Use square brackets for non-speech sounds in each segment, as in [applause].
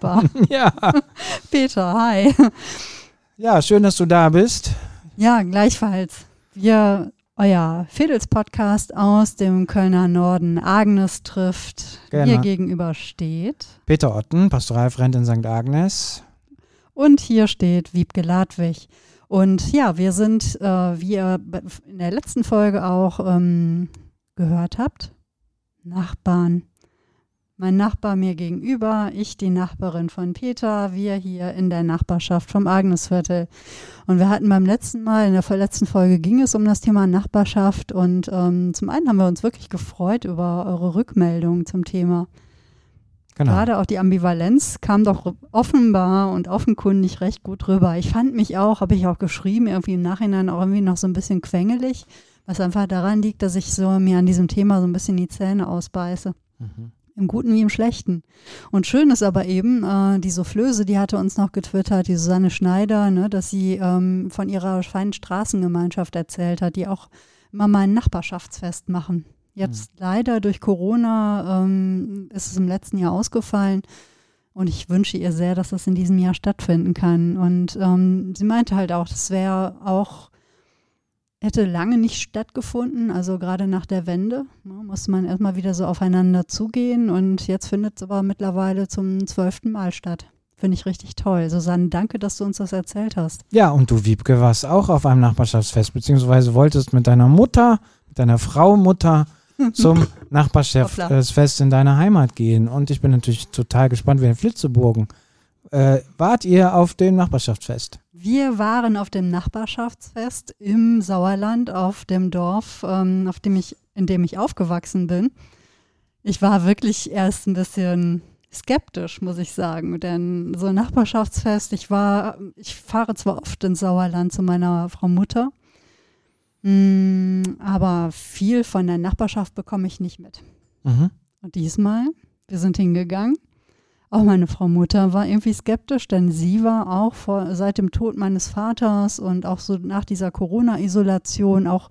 Nachbar. [laughs] [laughs] Ja. Peter, hi. Ja, schön, dass du da bist. Ja, gleichfalls. Wir, euer Fedels-Podcast aus dem Kölner Norden. Agnes trifft, Genau. mir gegenüber steht. Peter Otten, Pastoralfreund in St. Agnes. Und hier steht Wiebke Ladwig. Und ja, wir sind, äh, wie ihr in der letzten Folge auch ähm, gehört habt, Nachbarn. Mein Nachbar mir gegenüber, ich die Nachbarin von Peter, wir hier in der Nachbarschaft vom Agnesviertel. Und wir hatten beim letzten Mal, in der letzten Folge ging es um das Thema Nachbarschaft. Und ähm, zum einen haben wir uns wirklich gefreut über eure Rückmeldungen zum Thema. Genau. Gerade auch die Ambivalenz kam doch offenbar und offenkundig recht gut rüber. Ich fand mich auch, habe ich auch geschrieben, irgendwie im Nachhinein auch irgendwie noch so ein bisschen quengelig, was einfach daran liegt, dass ich so mir an diesem Thema so ein bisschen die Zähne ausbeiße. Mhm. Im Guten wie im Schlechten. Und schön ist aber eben, äh, die Soufflöse, die hatte uns noch getwittert, die Susanne Schneider, ne, dass sie ähm, von ihrer feinen Straßengemeinschaft erzählt hat, die auch immer mal ein Nachbarschaftsfest machen. Jetzt leider durch Corona ähm, ist es im letzten Jahr ausgefallen. Und ich wünsche ihr sehr, dass das in diesem Jahr stattfinden kann. Und ähm, sie meinte halt auch, das wäre auch, hätte lange nicht stattgefunden, also gerade nach der Wende ne, musste man erstmal wieder so aufeinander zugehen. Und jetzt findet es aber mittlerweile zum zwölften Mal statt. Finde ich richtig toll. Susanne, danke, dass du uns das erzählt hast. Ja, und du, Wiebke, warst auch auf einem Nachbarschaftsfest, beziehungsweise wolltest mit deiner Mutter, mit deiner Frau Mutter [laughs] zum Nachbarschaftsfest in deiner Heimat gehen. Und ich bin natürlich total gespannt wie ein Flitzeburgen. Äh, wart ihr auf dem Nachbarschaftsfest? Wir waren auf dem Nachbarschaftsfest im Sauerland, auf dem Dorf, ähm, auf dem ich, in dem ich aufgewachsen bin. Ich war wirklich erst ein bisschen skeptisch, muss ich sagen, denn so ein Nachbarschaftsfest, ich war, ich fahre zwar oft ins Sauerland zu meiner Frau Mutter, mm, aber viel von der Nachbarschaft bekomme ich nicht mit. Mhm. Und diesmal, wir sind hingegangen. Auch meine Frau Mutter war irgendwie skeptisch, denn sie war auch vor, seit dem Tod meines Vaters und auch so nach dieser Corona-Isolation auch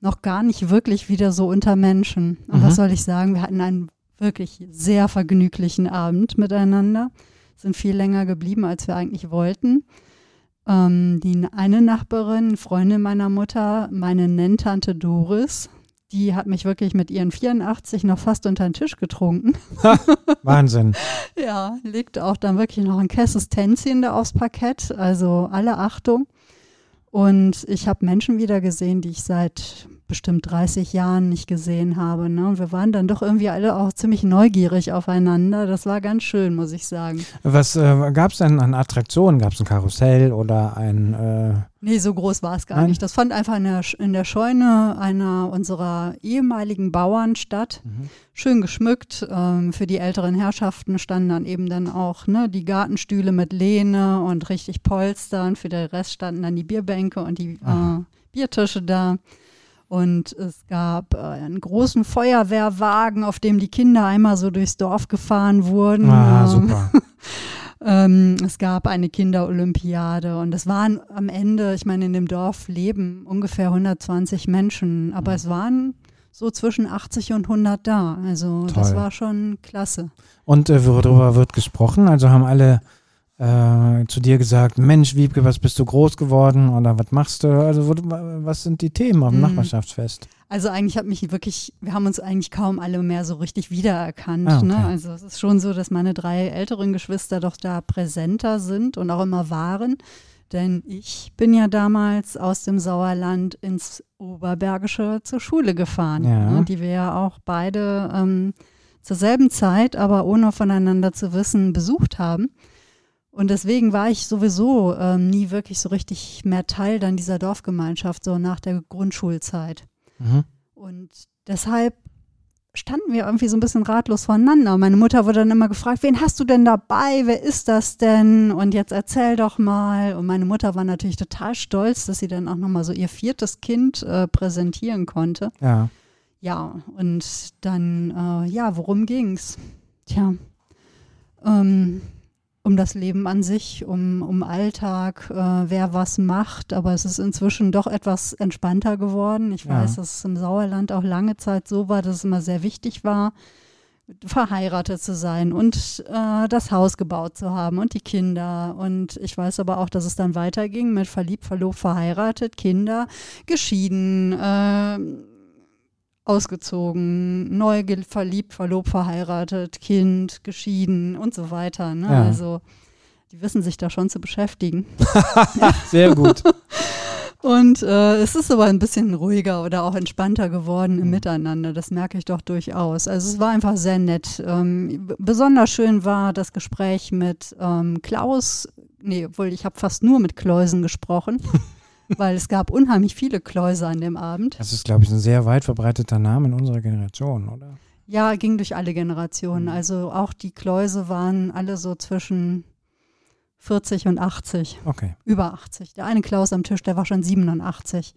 noch gar nicht wirklich wieder so unter Menschen. Und Mhm. was soll ich sagen? Wir hatten einen wirklich sehr vergnüglichen Abend miteinander, sind viel länger geblieben, als wir eigentlich wollten. Ähm, die eine Nachbarin, Freundin meiner Mutter, meine Nenntante Doris, die hat mich wirklich mit ihren 84 noch fast unter den Tisch getrunken. [laughs] Wahnsinn. Ja, legte auch dann wirklich noch ein Kesses Tänzchen da aufs Parkett, also alle Achtung. Und ich habe Menschen wieder gesehen, die ich seit bestimmt 30 Jahren nicht gesehen habe. Ne? Und wir waren dann doch irgendwie alle auch ziemlich neugierig aufeinander. Das war ganz schön, muss ich sagen. Was äh, gab es denn an Attraktionen? Gab es ein Karussell oder ein. Äh, Nee, so groß war es gar Nein? nicht. Das fand einfach in der, in der Scheune einer unserer ehemaligen Bauern statt. Schön geschmückt. Ähm, für die älteren Herrschaften standen dann eben dann auch ne, die Gartenstühle mit Lehne und richtig Polstern. Für den Rest standen dann die Bierbänke und die äh. Biertische da. Und es gab äh, einen großen Feuerwehrwagen, auf dem die Kinder einmal so durchs Dorf gefahren wurden. ah, Ähm, super. [laughs] ähm, es gab eine Kinderolympiade und es waren am Ende, ich meine, in dem Dorf leben ungefähr 120 Menschen, aber Mhm. es waren so zwischen 80 und 100 da. Also das Toll. war schon klasse. Und äh, worüber wird gesprochen? Also haben alle äh, zu dir gesagt, Mensch, Wiebke, was bist du groß geworden oder was machst du? Also wo, was sind die Themen auf dem Mhm. Nachbarschaftsfest? Also eigentlich hat mich wirklich, wir haben uns eigentlich kaum alle mehr so richtig wiedererkannt. Ah, okay. ne? Also es ist schon so, dass meine drei älteren Geschwister doch da präsenter sind und auch immer waren. Denn ich bin ja damals aus dem Sauerland ins Oberbergische zur Schule gefahren, Ja. ne? die wir ja auch beide ähm, zur selben Zeit, aber ohne voneinander zu wissen, besucht haben. Und deswegen war ich sowieso ähm, nie wirklich so richtig mehr Teil dann dieser Dorfgemeinschaft, so nach der Grundschulzeit. Mhm. Und deshalb standen wir irgendwie so ein bisschen ratlos voneinander. Meine Mutter wurde dann immer gefragt, wen hast du denn dabei? Wer ist das denn? Und jetzt erzähl doch mal. Und meine Mutter war natürlich total stolz, dass sie dann auch nochmal so ihr viertes Kind äh, präsentieren konnte. Ja. Ja, und dann, äh, ja, worum ging's? Tja, ähm, um das Leben an sich, um, um Alltag, äh, wer was macht. Aber es ist inzwischen doch etwas entspannter geworden. Ich Ja. weiß, dass es im Sauerland auch lange Zeit so war, dass es immer sehr wichtig war, verheiratet zu sein und äh, das Haus gebaut zu haben und die Kinder. Und ich weiß aber auch, dass es dann weiterging mit verliebt, verlobt, verheiratet, Kinder, geschieden, äh, ausgezogen, neu verliebt, verlobt, verheiratet, Kind, geschieden und so weiter. Ne? Ja. Also die wissen sich da schon zu beschäftigen. [laughs] Sehr gut. [laughs] Und äh, es ist aber ein bisschen ruhiger oder auch entspannter geworden im mhm. Miteinander. Das merke ich doch durchaus. Also es war einfach sehr nett. Ähm, besonders schön war das Gespräch mit ähm, Klaus. Nee, obwohl ich habe fast nur mit Kläusen gesprochen. [laughs] weil es gab unheimlich viele Kläuse an dem Abend. Das ist, glaube ich, ein sehr weit verbreiteter Name in unserer Generation, oder? Ja, ging durch alle Generationen. Mhm. Also auch die Kläuse waren alle so zwischen 40 und 80. Okay. Über 80. Der eine Klaus am Tisch, der war schon 87.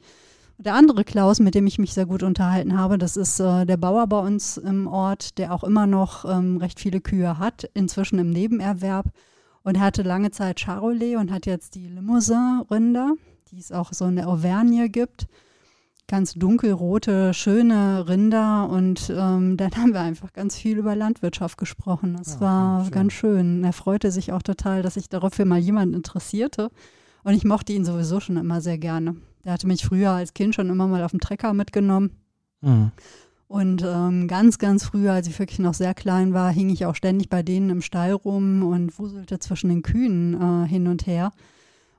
Der andere Klaus, mit dem ich mich sehr gut unterhalten habe, das ist äh, der Bauer bei uns im Ort, der auch immer noch ähm, recht viele Kühe hat, inzwischen im Nebenerwerb. Und er hatte lange Zeit Charolais und hat jetzt die Limousin-Rinder, die es auch so in der Auvergne gibt ganz dunkelrote, schöne Rinder und ähm, [laughs] dann haben wir einfach ganz viel über Landwirtschaft gesprochen. Das ja, war schön. ganz schön. Er freute sich auch total, dass sich dafür mal jemand interessierte und ich mochte ihn sowieso schon immer sehr gerne. Er hatte mich früher als Kind schon immer mal auf dem Trecker mitgenommen. Mhm. Und ähm, ganz, ganz früher, als ich wirklich noch sehr klein war, hing ich auch ständig bei denen im Stall rum und wuselte zwischen den Kühen äh, hin und her.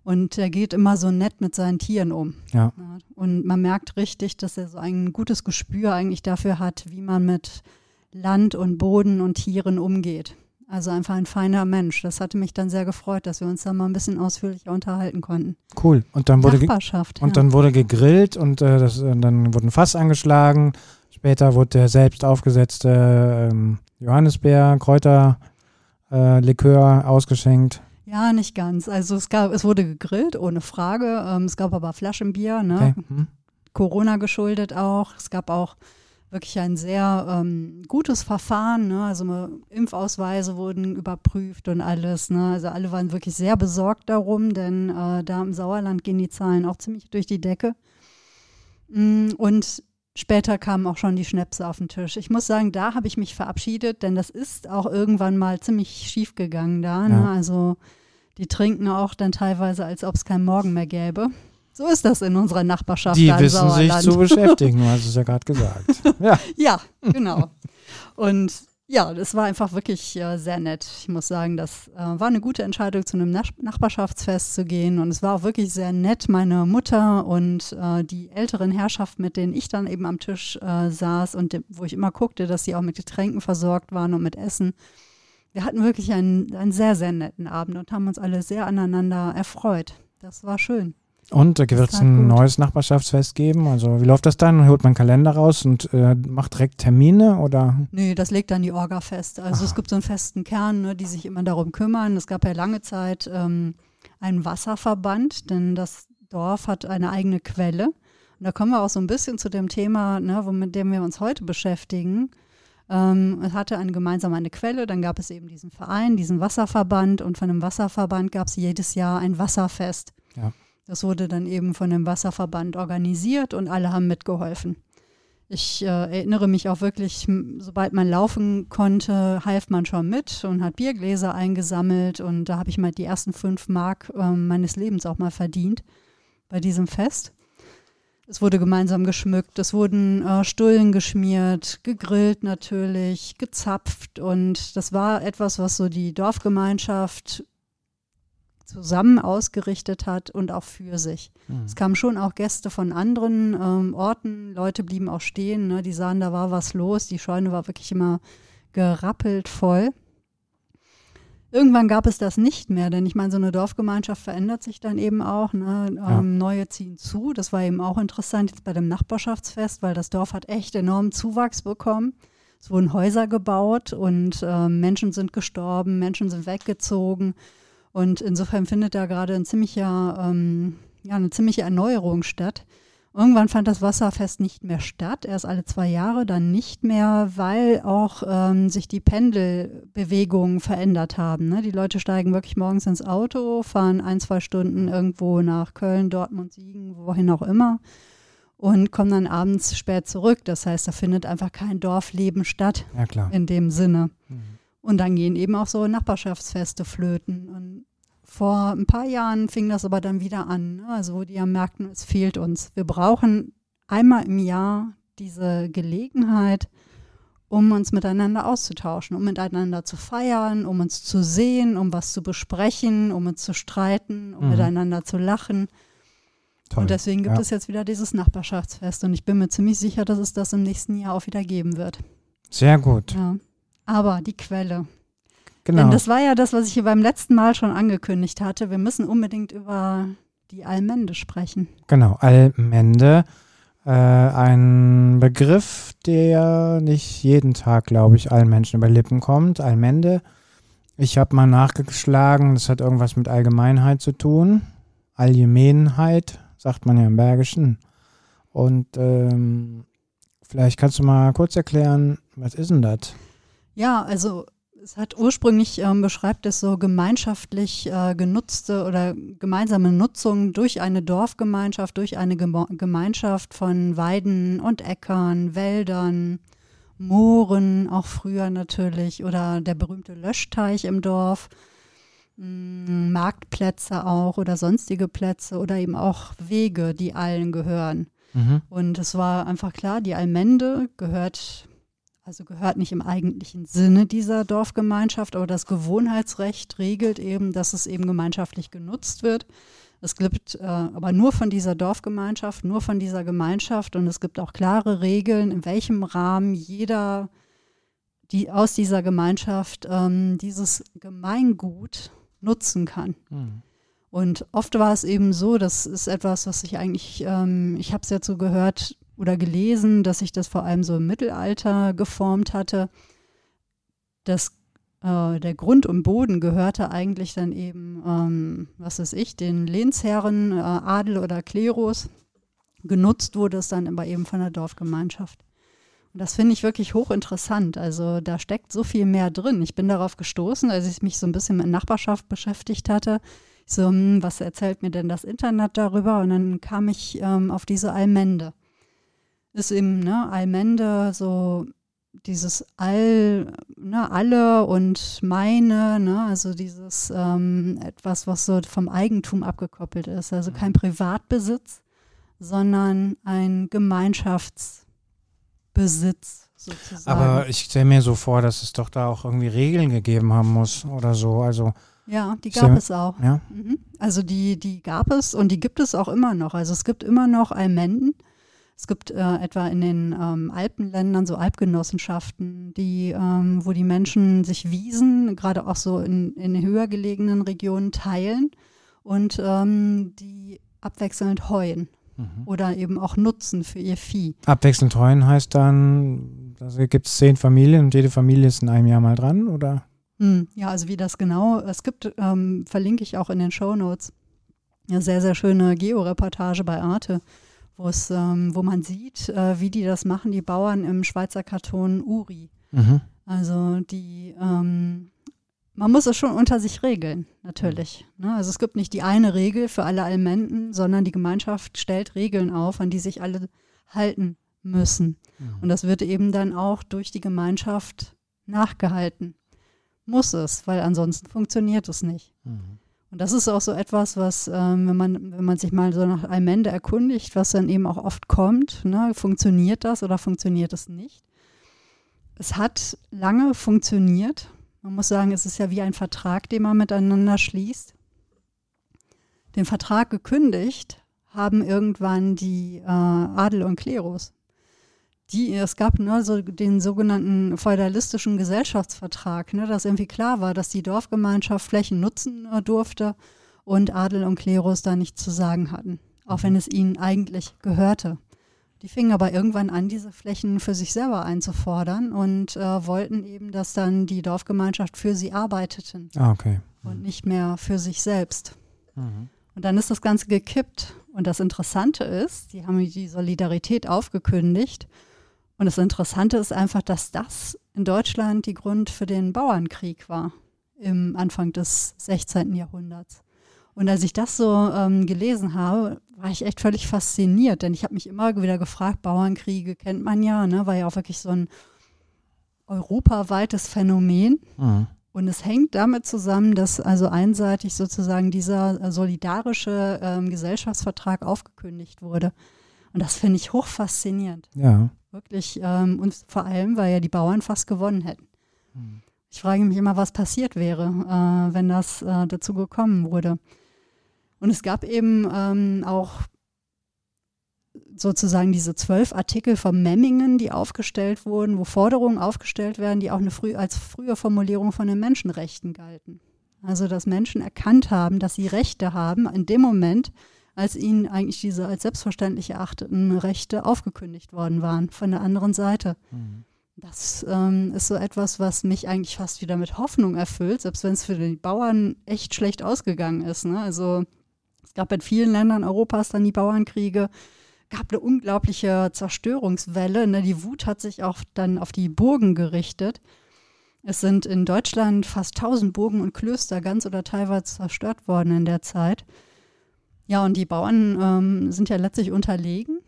Und er geht immer so nett mit seinen Tieren um. Ja. Und man merkt richtig, dass er so ein gutes Gespür eigentlich dafür hat, wie man mit Land und Boden und Tieren umgeht. Also einfach ein feiner Mensch. Das hatte mich dann sehr gefreut, dass wir uns da mal ein bisschen ausführlicher unterhalten konnten. Cool. Und dann wurde, Nachbarschaft, und ja. dann wurde gegrillt und äh, das, äh, dann wurde ein Fass angeschlagen. Später wurde der selbst aufgesetzte ähm, Johannisbeer, Kräuterlikör äh, ausgeschenkt. Ja, nicht ganz. Also es gab, es wurde gegrillt, ohne Frage. Ähm, es gab aber Flaschenbier, ne? Okay. Hm. Corona geschuldet auch. Es gab auch wirklich ein sehr ähm, gutes Verfahren. Ne? Also Impfausweise wurden überprüft und alles. Ne? Also alle waren wirklich sehr besorgt darum, denn äh, da im Sauerland gehen die Zahlen auch ziemlich durch die Decke. Mm, und Später kamen auch schon die Schnäpse auf den Tisch. Ich muss sagen, da habe ich mich verabschiedet, denn das ist auch irgendwann mal ziemlich schief gegangen da. Ne? Also die trinken auch dann teilweise, als ob es keinen Morgen mehr gäbe. So ist das in unserer Nachbarschaft. Die wissen sich zu beschäftigen, [laughs] du hast es ja gerade gesagt. [laughs] Ja, ja genau. Und ja, das war einfach wirklich äh, sehr nett. Ich muss sagen, das äh, war eine gute Entscheidung, zu einem Nach Nachbarschaftsfest zu gehen. Und es war auch wirklich sehr nett. Meine Mutter und äh, die älteren Herrschaften, mit denen ich dann eben am Tisch äh, saß und wo ich immer guckte, dass sie auch mit Getränken versorgt waren und mit Essen. Wir hatten wirklich einen, einen sehr, sehr netten Abend und haben uns alle sehr aneinander erfreut. Das war schön. Und da wird es ein gut. neues Nachbarschaftsfest geben? Also wie läuft das dann? Holt man Kalender raus und äh, macht direkt Termine oder? Nee, das legt dann die Orga fest. Also Ach. es gibt so einen festen Kern, ne, die sich immer darum kümmern. Es gab ja lange Zeit ähm, einen Wasserverband, denn das Dorf hat eine eigene Quelle. Und da kommen wir auch so ein bisschen zu dem Thema, ne, mit dem wir uns heute beschäftigen. Ähm, es hatte eine gemeinsame eine Quelle, dann gab es eben diesen Verein, diesen Wasserverband und von dem Wasserverband gab es jedes Jahr ein Wasserfest. Ja. Das wurde dann eben von dem Wasserverband organisiert und alle haben mitgeholfen. Ich äh, erinnere mich auch wirklich, sobald man laufen konnte, half man schon mit und hat Biergläser eingesammelt und da habe ich mal die ersten fünf Mark äh, meines Lebens auch mal verdient bei diesem Fest. Es wurde gemeinsam geschmückt, es wurden äh, Stullen geschmiert, gegrillt natürlich, gezapft und das war etwas, was so die Dorfgemeinschaft zusammen ausgerichtet hat und auch für sich. Mhm. Es kamen schon auch Gäste von anderen ähm, Orten, Leute blieben auch stehen, ne? die sahen, da war was los, die Scheune war wirklich immer gerappelt voll. Irgendwann gab es das nicht mehr, denn ich meine, so eine Dorfgemeinschaft verändert sich dann eben auch. Ne? Ja. Ähm, neue ziehen zu. Das war eben auch interessant jetzt bei dem Nachbarschaftsfest, weil das Dorf hat echt enormen Zuwachs bekommen. Es wurden Häuser gebaut und äh, Menschen sind gestorben, Menschen sind weggezogen. Und insofern findet da gerade ein ziemlicher, ähm, ja, eine ziemliche Erneuerung statt. Irgendwann fand das Wasserfest nicht mehr statt, erst alle zwei Jahre, dann nicht mehr, weil auch ähm, sich die Pendelbewegungen verändert haben. Ne? Die Leute steigen wirklich morgens ins Auto, fahren ein, zwei Stunden irgendwo nach Köln, Dortmund, Siegen, wohin auch immer und kommen dann abends spät zurück. Das heißt, da findet einfach kein Dorfleben statt Ja, klar. in dem Sinne. Mhm. Und dann gehen eben auch so Nachbarschaftsfeste flöten. Und vor ein paar Jahren fing das aber dann wieder an. ne? Also wo die ja merkten, es fehlt uns. Wir brauchen einmal im Jahr diese Gelegenheit, um uns miteinander auszutauschen, um miteinander zu feiern, um uns zu sehen, um was zu besprechen, um uns zu streiten, um Mhm. miteinander zu lachen. Toll. Und deswegen gibt ja. es jetzt wieder dieses Nachbarschaftsfest. Und ich bin mir ziemlich sicher, dass es das im nächsten Jahr auch wieder geben wird. Sehr gut. Ja. Aber die Quelle. Genau. Denn das war ja das, was ich hier beim letzten Mal schon angekündigt hatte. Wir müssen unbedingt über die Allmende sprechen. Genau, Allmende. Äh, ein Begriff, der nicht jeden Tag, glaube ich, allen Menschen über Lippen kommt. Allmende. Ich habe mal nachgeschlagen, das hat irgendwas mit Allgemeinheit zu tun. Allgemeinheit, sagt man ja im Bergischen. Und ähm, vielleicht kannst du mal kurz erklären, was ist denn das? Ja, also es hat ursprünglich ähm, beschreibt es so gemeinschaftlich äh, genutzte oder gemeinsame Nutzung durch eine Dorfgemeinschaft, durch eine Gemo Gemeinschaft von Weiden und Äckern, Wäldern, Mooren, auch früher natürlich, oder der berühmte Löschteich im Dorf, mh, Marktplätze auch oder sonstige Plätze oder eben auch Wege, die allen gehören. Mhm. Und es war einfach klar, die Allmende gehört, also gehört nicht im eigentlichen Sinne dieser Dorfgemeinschaft, aber das Gewohnheitsrecht regelt eben, dass es eben gemeinschaftlich genutzt wird. Es gibt äh, aber nur von dieser Dorfgemeinschaft, nur von dieser Gemeinschaft und es gibt auch klare Regeln, in welchem Rahmen jeder die aus dieser Gemeinschaft ähm, dieses Gemeingut nutzen kann. Mhm. Und oft war es eben so, das ist etwas, was ich eigentlich, ähm, ich habe es ja so gehört oder gelesen, dass sich das vor allem so im Mittelalter geformt hatte, dass äh, der Grund und Boden gehörte eigentlich dann eben, ähm, was weiß ich, den Lehnsherren, äh, Adel oder Klerus. Genutzt wurde es dann aber eben von der Dorfgemeinschaft. Und das finde ich wirklich hochinteressant. Also da steckt so viel mehr drin. Ich bin darauf gestoßen, als ich mich so ein bisschen mit Nachbarschaft beschäftigt hatte. So, hm, was erzählt mir denn das Internet darüber? Und dann kam ich ähm, auf diese Allmende. Ist eben, ne, Allmende, so dieses All, ne, alle und meine, ne, also dieses ähm, etwas, was so vom Eigentum abgekoppelt ist. Also kein Privatbesitz, sondern ein Gemeinschaftsbesitz sozusagen. Aber ich stelle mir so vor, dass es doch da auch irgendwie Regeln gegeben haben muss oder so. Also, ja, die gab es auch. ja. Mhm. Also die, die gab es und die gibt es auch immer noch. Also es gibt immer noch Allmenden. Es gibt äh, etwa in den ähm, Alpenländern so Alpgenossenschaften, die, ähm, wo die Menschen sich Wiesen, gerade auch so in, in höher gelegenen Regionen, teilen und ähm, die abwechselnd heuen Mhm. oder eben auch nutzen für ihr Vieh. Abwechselnd heuen heißt dann, da gibt es zehn Familien und jede Familie ist in einem Jahr mal dran, oder? Hm, Ja, also wie das genau, es gibt, ähm, verlinke ich auch in den Show Notes, eine sehr, sehr schöne Georeportage bei Arte, ähm, wo man sieht, äh, wie die das machen, die Bauern im Schweizer Karton Uri. Mhm. Also die, ähm, man muss es schon unter sich regeln, natürlich. Ne? Also es gibt nicht die eine Regel für alle Allmenden, sondern die Gemeinschaft stellt Regeln auf, an die sich alle halten müssen. Und das wird eben dann auch durch die Gemeinschaft nachgehalten. Muss es, weil ansonsten funktioniert es nicht. Mhm. Und das ist auch so etwas, was, ähm, wenn, man, wenn man sich mal so nach Allmende erkundigt, was dann eben auch oft kommt, ne, funktioniert das oder funktioniert es nicht? Es hat lange funktioniert. Man muss sagen, es ist ja wie ein Vertrag, den man miteinander schließt. Den Vertrag gekündigt haben irgendwann die äh, Adel und Klerus. Die, es gab nur so den sogenannten feudalistischen Gesellschaftsvertrag, ne, dass irgendwie klar war, dass die Dorfgemeinschaft Flächen nutzen äh, durfte und Adel und Klerus da nichts zu sagen hatten, auch wenn es ihnen eigentlich gehörte. Die fingen aber irgendwann an, diese Flächen für sich selber einzufordern und äh, wollten eben, dass dann die Dorfgemeinschaft für sie arbeiteten Ah, okay. und nicht mehr für sich selbst. Mhm. Und dann ist das Ganze gekippt. Und das Interessante ist, die haben die Solidarität aufgekündigt. Und das Interessante ist einfach, dass das in Deutschland die Grund für den Bauernkrieg war im Anfang des 16. Jahrhunderts. Und als ich das so ähm, gelesen habe, war ich echt völlig fasziniert, denn ich habe mich immer wieder gefragt, Bauernkriege kennt man ja, ne, war ja auch wirklich so ein europaweites Phänomen. Mhm. Und es hängt damit zusammen, dass also einseitig sozusagen dieser solidarische ähm, Gesellschaftsvertrag aufgekündigt wurde. Und das finde ich hochfaszinierend. Ja. Wirklich. Ähm, und vor allem, weil ja die Bauern fast gewonnen hätten. Mhm. Ich frage mich immer, was passiert wäre, äh, wenn das äh, dazu gekommen wurde. Und es gab eben ähm, auch sozusagen diese zwölf Artikel von Memmingen, die aufgestellt wurden, wo Forderungen aufgestellt werden, die auch eine früh, als frühe Formulierung von den Menschenrechten galten. Also dass Menschen erkannt haben, dass sie Rechte haben in dem Moment, als ihnen eigentlich diese als selbstverständlich erachteten Rechte aufgekündigt worden waren von der anderen Seite. Mhm. Das ähm, ist so etwas, was mich eigentlich fast wieder mit Hoffnung erfüllt, selbst wenn es für die Bauern echt schlecht ausgegangen ist. Ne? Also es gab in vielen Ländern Europas dann die Bauernkriege gab eine unglaubliche Zerstörungswelle. Ne? Die Wut hat sich auch dann auf die Burgen gerichtet. Es sind in Deutschland fast 1000 Burgen und Klöster ganz oder teilweise zerstört worden in der Zeit. Ja, und die Bauern ähm, sind ja letztlich unterlegen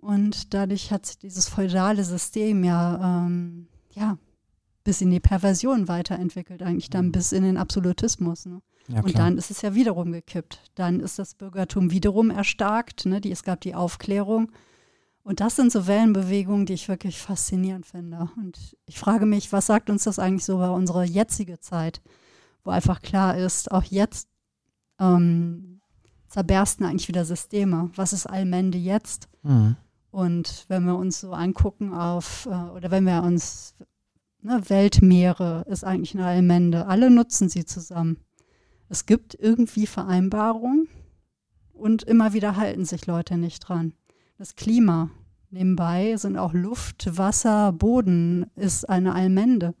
und dadurch hat sich dieses feudale System ja, ähm, ja bis in die Perversion weiterentwickelt, eigentlich dann mhm. bis in den Absolutismus. Ne? Ja, und dann ist es ja wiederum gekippt. Dann ist das Bürgertum wiederum erstarkt. Ne? Die, es gab die Aufklärung. Und das sind so Wellenbewegungen, die ich wirklich faszinierend finde. Und ich frage mich, was sagt uns das eigentlich so über unsere jetzige Zeit, wo einfach klar ist, auch jetzt ähm, zerbersten eigentlich wieder Systeme. Was ist Allmende jetzt? Mhm. Und wenn wir uns so angucken auf, äh, oder wenn wir uns, ne, Weltmeere ist eigentlich eine Allmende. Alle nutzen sie zusammen. Es gibt irgendwie Vereinbarungen und immer wieder halten sich Leute nicht dran. Das Klima nebenbei sind auch Luft, Wasser, Boden ist eine Allmende.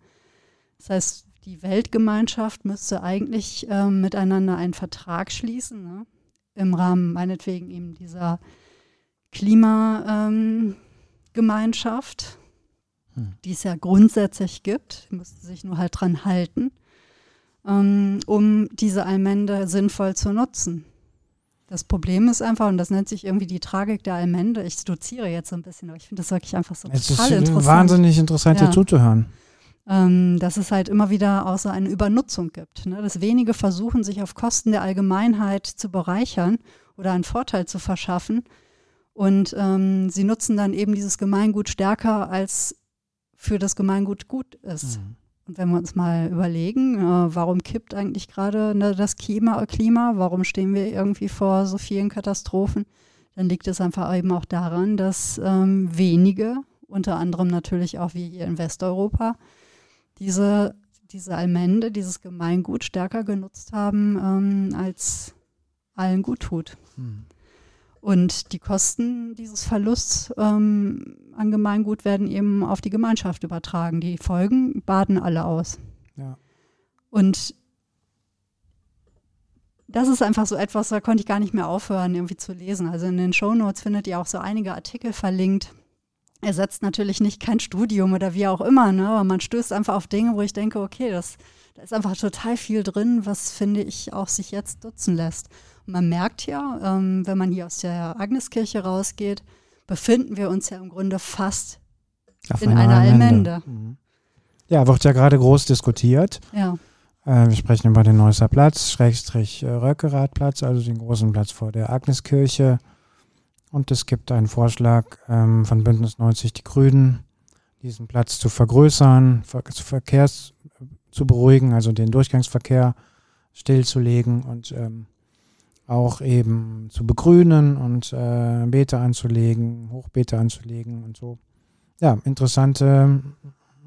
Das heißt, die Weltgemeinschaft müsste eigentlich äh, miteinander einen Vertrag schließen, ne? Im Rahmen meinetwegen eben dieser Klimagemeinschaft, ähm, hm. die es ja grundsätzlich gibt, die müsste sich nur halt dran halten ähm, um diese Allmende sinnvoll zu nutzen. Das Problem ist einfach, und das nennt sich irgendwie die Tragik der Allmende. Ich doziere jetzt so ein bisschen, aber ich finde das wirklich einfach so es total ist interessant. wahnsinnig interessant, ja. dir zuzuhören. Ähm, dass es halt immer wieder auch so eine Übernutzung gibt. Ne? Dass wenige versuchen, sich auf Kosten der Allgemeinheit zu bereichern oder einen Vorteil zu verschaffen. Und ähm, sie nutzen dann eben dieses Gemeingut stärker, als für das Gemeingut gut ist. Mhm. Und wenn wir uns mal überlegen, äh, warum kippt eigentlich gerade ne, das Klima, Klima, warum stehen wir irgendwie vor so vielen Katastrophen, dann liegt es einfach eben auch daran, dass ähm, wenige, unter anderem natürlich auch wie hier in Westeuropa, diese, diese Allmende, dieses Gemeingut stärker genutzt haben, ähm, als allen gut tut. Hm. Und die Kosten dieses Verlusts ähm, an Gemeingut werden eben auf die Gemeinschaft übertragen. Die Folgen baden alle aus. Ja. Und das ist einfach so etwas, da konnte ich gar nicht mehr aufhören, irgendwie zu lesen. Also in den Shownotes findet ihr auch so einige Artikel verlinkt. Ersetzt natürlich nicht kein Studium oder wie auch immer, ne? aber man stößt einfach auf Dinge, wo ich denke, okay, das, da ist einfach total viel drin, was finde ich auch sich jetzt nutzen lässt man merkt ja, ähm, wenn man hier aus der Agneskirche rausgeht, befinden wir uns ja im Grunde fast Auf in einer Allmende. Mhm. Ja, wird ja gerade groß diskutiert. Ja. Äh, wir sprechen über den Neusser Platz, Schrägstrich äh, Röckeradplatz, also den großen Platz vor der Agneskirche. Und es gibt einen Vorschlag ähm, von Bündnis 90 Die Grünen, diesen Platz zu vergrößern, ver Verkehrs zu beruhigen, also den Durchgangsverkehr stillzulegen und ähm, auch eben zu begrünen und äh, Beete anzulegen, Hochbeete anzulegen und so. Ja, interessante,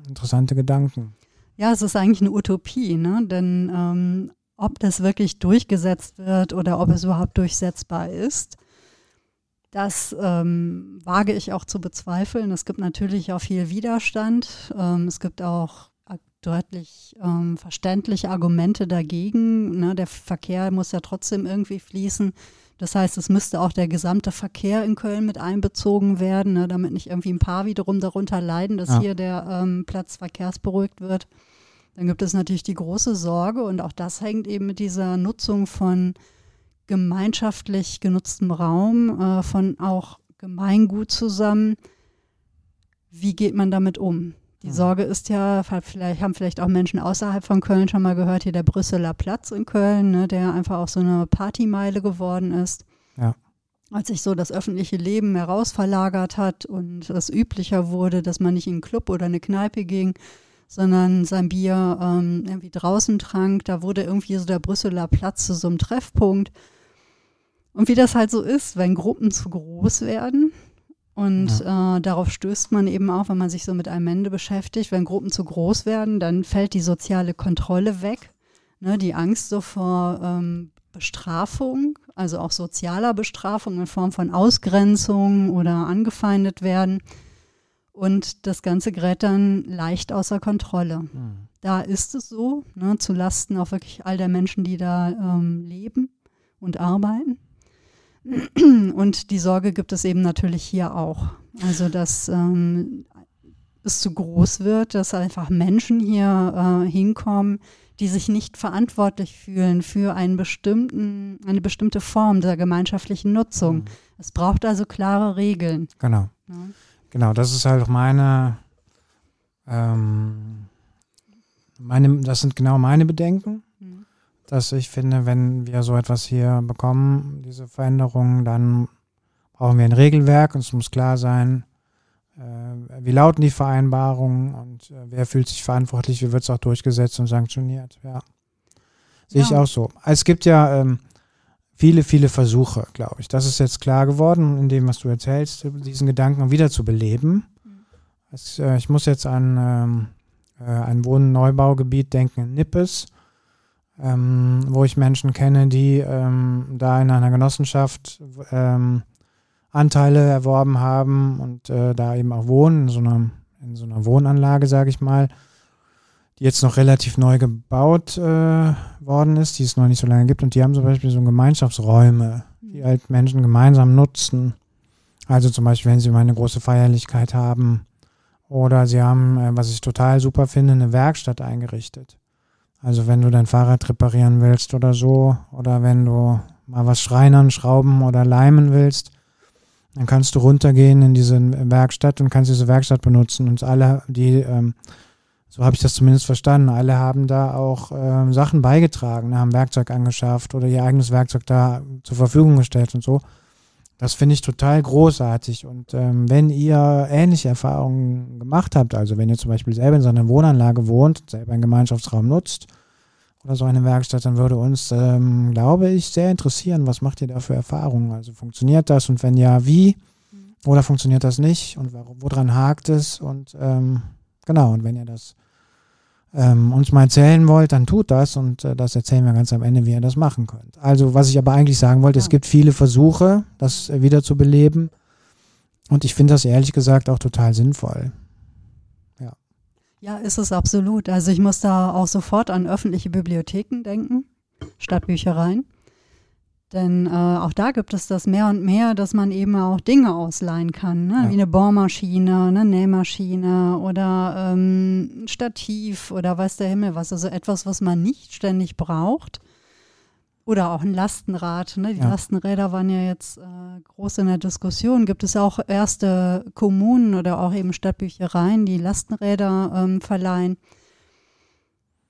interessante Gedanken. Ja, es ist eigentlich eine Utopie, ne? denn ähm, ob das wirklich durchgesetzt wird oder ob es überhaupt durchsetzbar ist, das ähm, wage ich auch zu bezweifeln. Es gibt natürlich auch viel Widerstand. Ähm, es gibt auch deutlich ähm, verständliche Argumente dagegen. Ne? Der Verkehr muss ja trotzdem irgendwie fließen. Das heißt, es müsste auch der gesamte Verkehr in Köln mit einbezogen werden, ne? damit nicht irgendwie ein paar wiederum darunter leiden, dass ja. hier der ähm, Platz verkehrsberuhigt wird. Dann gibt es natürlich die große Sorge und auch das hängt eben mit dieser Nutzung von gemeinschaftlich genutztem Raum, äh, von auch Gemeingut zusammen. Wie geht man damit um? Die mhm. Sorge ist ja, vielleicht haben vielleicht auch Menschen außerhalb von Köln schon mal gehört, hier der Brüsseler Platz in Köln, ne, der einfach auch so eine Partymeile geworden ist. Ja. Als sich so das öffentliche Leben herausverlagert hat und es üblicher wurde, dass man nicht in einen Club oder eine Kneipe ging, sondern sein Bier ähm, irgendwie draußen trank, da wurde irgendwie so der Brüsseler Platz zu so einem Treffpunkt. Und wie das halt so ist, wenn Gruppen zu groß werden, und ja. äh, darauf stößt man eben auch, wenn man sich so mit einem Ende beschäftigt. Wenn Gruppen zu groß werden, dann fällt die soziale Kontrolle weg. Ne, die Angst so vor ähm, Bestrafung, also auch sozialer Bestrafung in Form von Ausgrenzung oder angefeindet werden. Und das Ganze gerät dann leicht außer Kontrolle. Mhm. Da ist es so, ne, zu Lasten auch wirklich all der Menschen, die da ähm, leben und arbeiten. Und die Sorge gibt es eben natürlich hier auch. Also, dass ähm, es zu groß wird, dass einfach Menschen hier äh, hinkommen, die sich nicht verantwortlich fühlen für einen bestimmten, eine bestimmte Form der gemeinschaftlichen Nutzung. Mhm. Es braucht also klare Regeln. Genau. Ja. Genau, das ist halt auch meine, ähm, meine, das sind genau meine Bedenken dass ich finde, wenn wir so etwas hier bekommen, diese Veränderungen, dann brauchen wir ein Regelwerk und es muss klar sein, äh, wie lauten die Vereinbarungen und äh, wer fühlt sich verantwortlich, wie wird es auch durchgesetzt und sanktioniert. Ja. Sehe ja. ich auch so. Es gibt ja ähm, viele, viele Versuche, glaube ich. Das ist jetzt klar geworden, in dem, was du erzählst, diesen Gedanken wieder zu beleben. Es, äh, ich muss jetzt an ähm, äh, ein Wohn-Neubaugebiet denken in Nippes ähm, wo ich Menschen kenne, die ähm, da in einer Genossenschaft ähm, Anteile erworben haben und äh, da eben auch wohnen, in so einer, in so einer Wohnanlage, sage ich mal, die jetzt noch relativ neu gebaut äh, worden ist, die es noch nicht so lange gibt. Und die haben zum Beispiel so Gemeinschaftsräume, die mhm. halt Menschen gemeinsam nutzen. Also zum Beispiel, wenn sie mal eine große Feierlichkeit haben. Oder sie haben, äh, was ich total super finde, eine Werkstatt eingerichtet. Also wenn du dein Fahrrad reparieren willst oder so, oder wenn du mal was schreinern, schrauben oder leimen willst, dann kannst du runtergehen in diese Werkstatt und kannst diese Werkstatt benutzen. Und alle, die, ähm, so habe ich das zumindest verstanden, alle haben da auch ähm, Sachen beigetragen, ne, haben Werkzeug angeschafft oder ihr eigenes Werkzeug da zur Verfügung gestellt und so. Das finde ich total großartig. Und ähm, wenn ihr ähnliche Erfahrungen gemacht habt, also wenn ihr zum Beispiel selber in so einer Wohnanlage wohnt, selber einen Gemeinschaftsraum nutzt oder so eine Werkstatt, dann würde uns, ähm, glaube ich, sehr interessieren, was macht ihr da für Erfahrungen? Also funktioniert das und wenn ja, wie? Mhm. Oder funktioniert das nicht? Und woran hakt es? Und ähm, genau, und wenn ihr das ähm, uns mal erzählen wollt, dann tut das und äh, das erzählen wir ganz am Ende, wie ihr das machen könnt. Also was ich aber eigentlich sagen wollte, ja. es gibt viele Versuche, das äh, wieder zu beleben und ich finde das ehrlich gesagt auch total sinnvoll. Ja. Ja, ist es absolut. Also ich muss da auch sofort an öffentliche Bibliotheken denken, Stadtbüchereien. Denn äh, auch da gibt es das mehr und mehr, dass man eben auch Dinge ausleihen kann, ne? ja. wie eine Bohrmaschine, eine Nähmaschine oder ähm, ein Stativ oder weiß der Himmel was. Also etwas, was man nicht ständig braucht. Oder auch ein Lastenrad. Ne? Die ja. Lastenräder waren ja jetzt äh, groß in der Diskussion. Gibt es auch erste Kommunen oder auch eben Stadtbüchereien, die Lastenräder ähm, verleihen.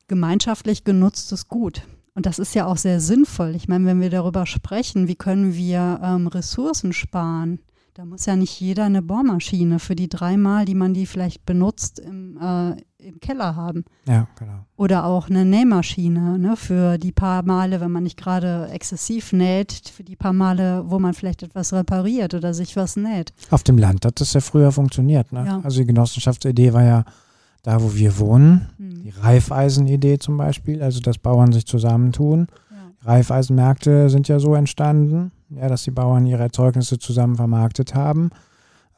Gemeinschaftlich genutztes Gut. Und das ist ja auch sehr sinnvoll. Ich meine, wenn wir darüber sprechen, wie können wir ähm, Ressourcen sparen, da muss ja nicht jeder eine Bohrmaschine für die dreimal, die man die vielleicht benutzt, im, äh, im Keller haben. Ja, genau. Oder auch eine Nähmaschine ne, für die paar Male, wenn man nicht gerade exzessiv näht, für die paar Male, wo man vielleicht etwas repariert oder sich was näht. Auf dem Land hat das ja früher funktioniert. Ne? Ja. Also die Genossenschaftsidee war ja da, wo wir wohnen. Mhm. Die Reifeisenidee zum Beispiel, also dass Bauern sich zusammentun. Ja. Reifeisenmärkte sind ja so entstanden, ja, dass die Bauern ihre Erzeugnisse zusammen vermarktet haben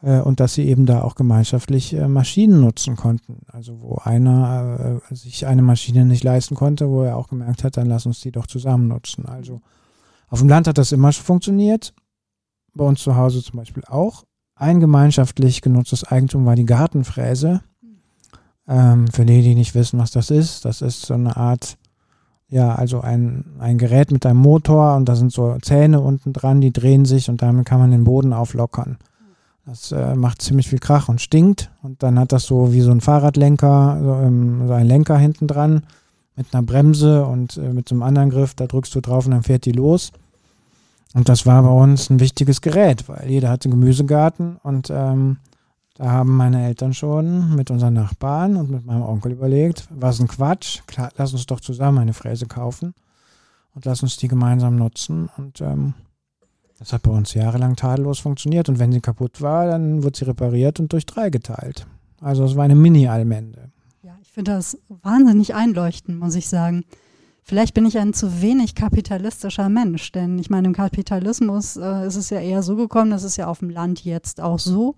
äh, und dass sie eben da auch gemeinschaftlich äh, Maschinen nutzen konnten. Also wo einer äh, sich eine Maschine nicht leisten konnte, wo er auch gemerkt hat, dann lass uns die doch zusammen nutzen. Also auf dem Land hat das immer schon funktioniert. Bei uns zu Hause zum Beispiel auch. Ein gemeinschaftlich genutztes Eigentum war die Gartenfräse. Ähm, für die, die nicht wissen, was das ist, das ist so eine Art ja, also ein, ein Gerät mit einem Motor und da sind so Zähne unten dran, die drehen sich und damit kann man den Boden auflockern. Das äh, macht ziemlich viel Krach und stinkt. Und dann hat das so wie so ein Fahrradlenker, so, ähm, so ein Lenker hinten dran mit einer Bremse und äh, mit so einem anderen Griff. Da drückst du drauf und dann fährt die los. Und das war bei uns ein wichtiges Gerät, weil jeder hatte einen Gemüsegarten und ähm, da haben meine Eltern schon mit unseren Nachbarn und mit meinem Onkel überlegt, was ein Quatsch, klar, lass uns doch zusammen eine Fräse kaufen und lass uns die gemeinsam nutzen. Und ähm, das hat bei uns jahrelang tadellos funktioniert. Und wenn sie kaputt war, dann wird sie repariert und durch drei geteilt. Also es war eine Mini-Allmende. Ja, ich finde das wahnsinnig einleuchtend, muss ich sagen. Vielleicht bin ich ein zu wenig kapitalistischer Mensch, denn ich meine, im Kapitalismus äh, ist es ja eher so gekommen, das ist ja auf dem Land jetzt auch so,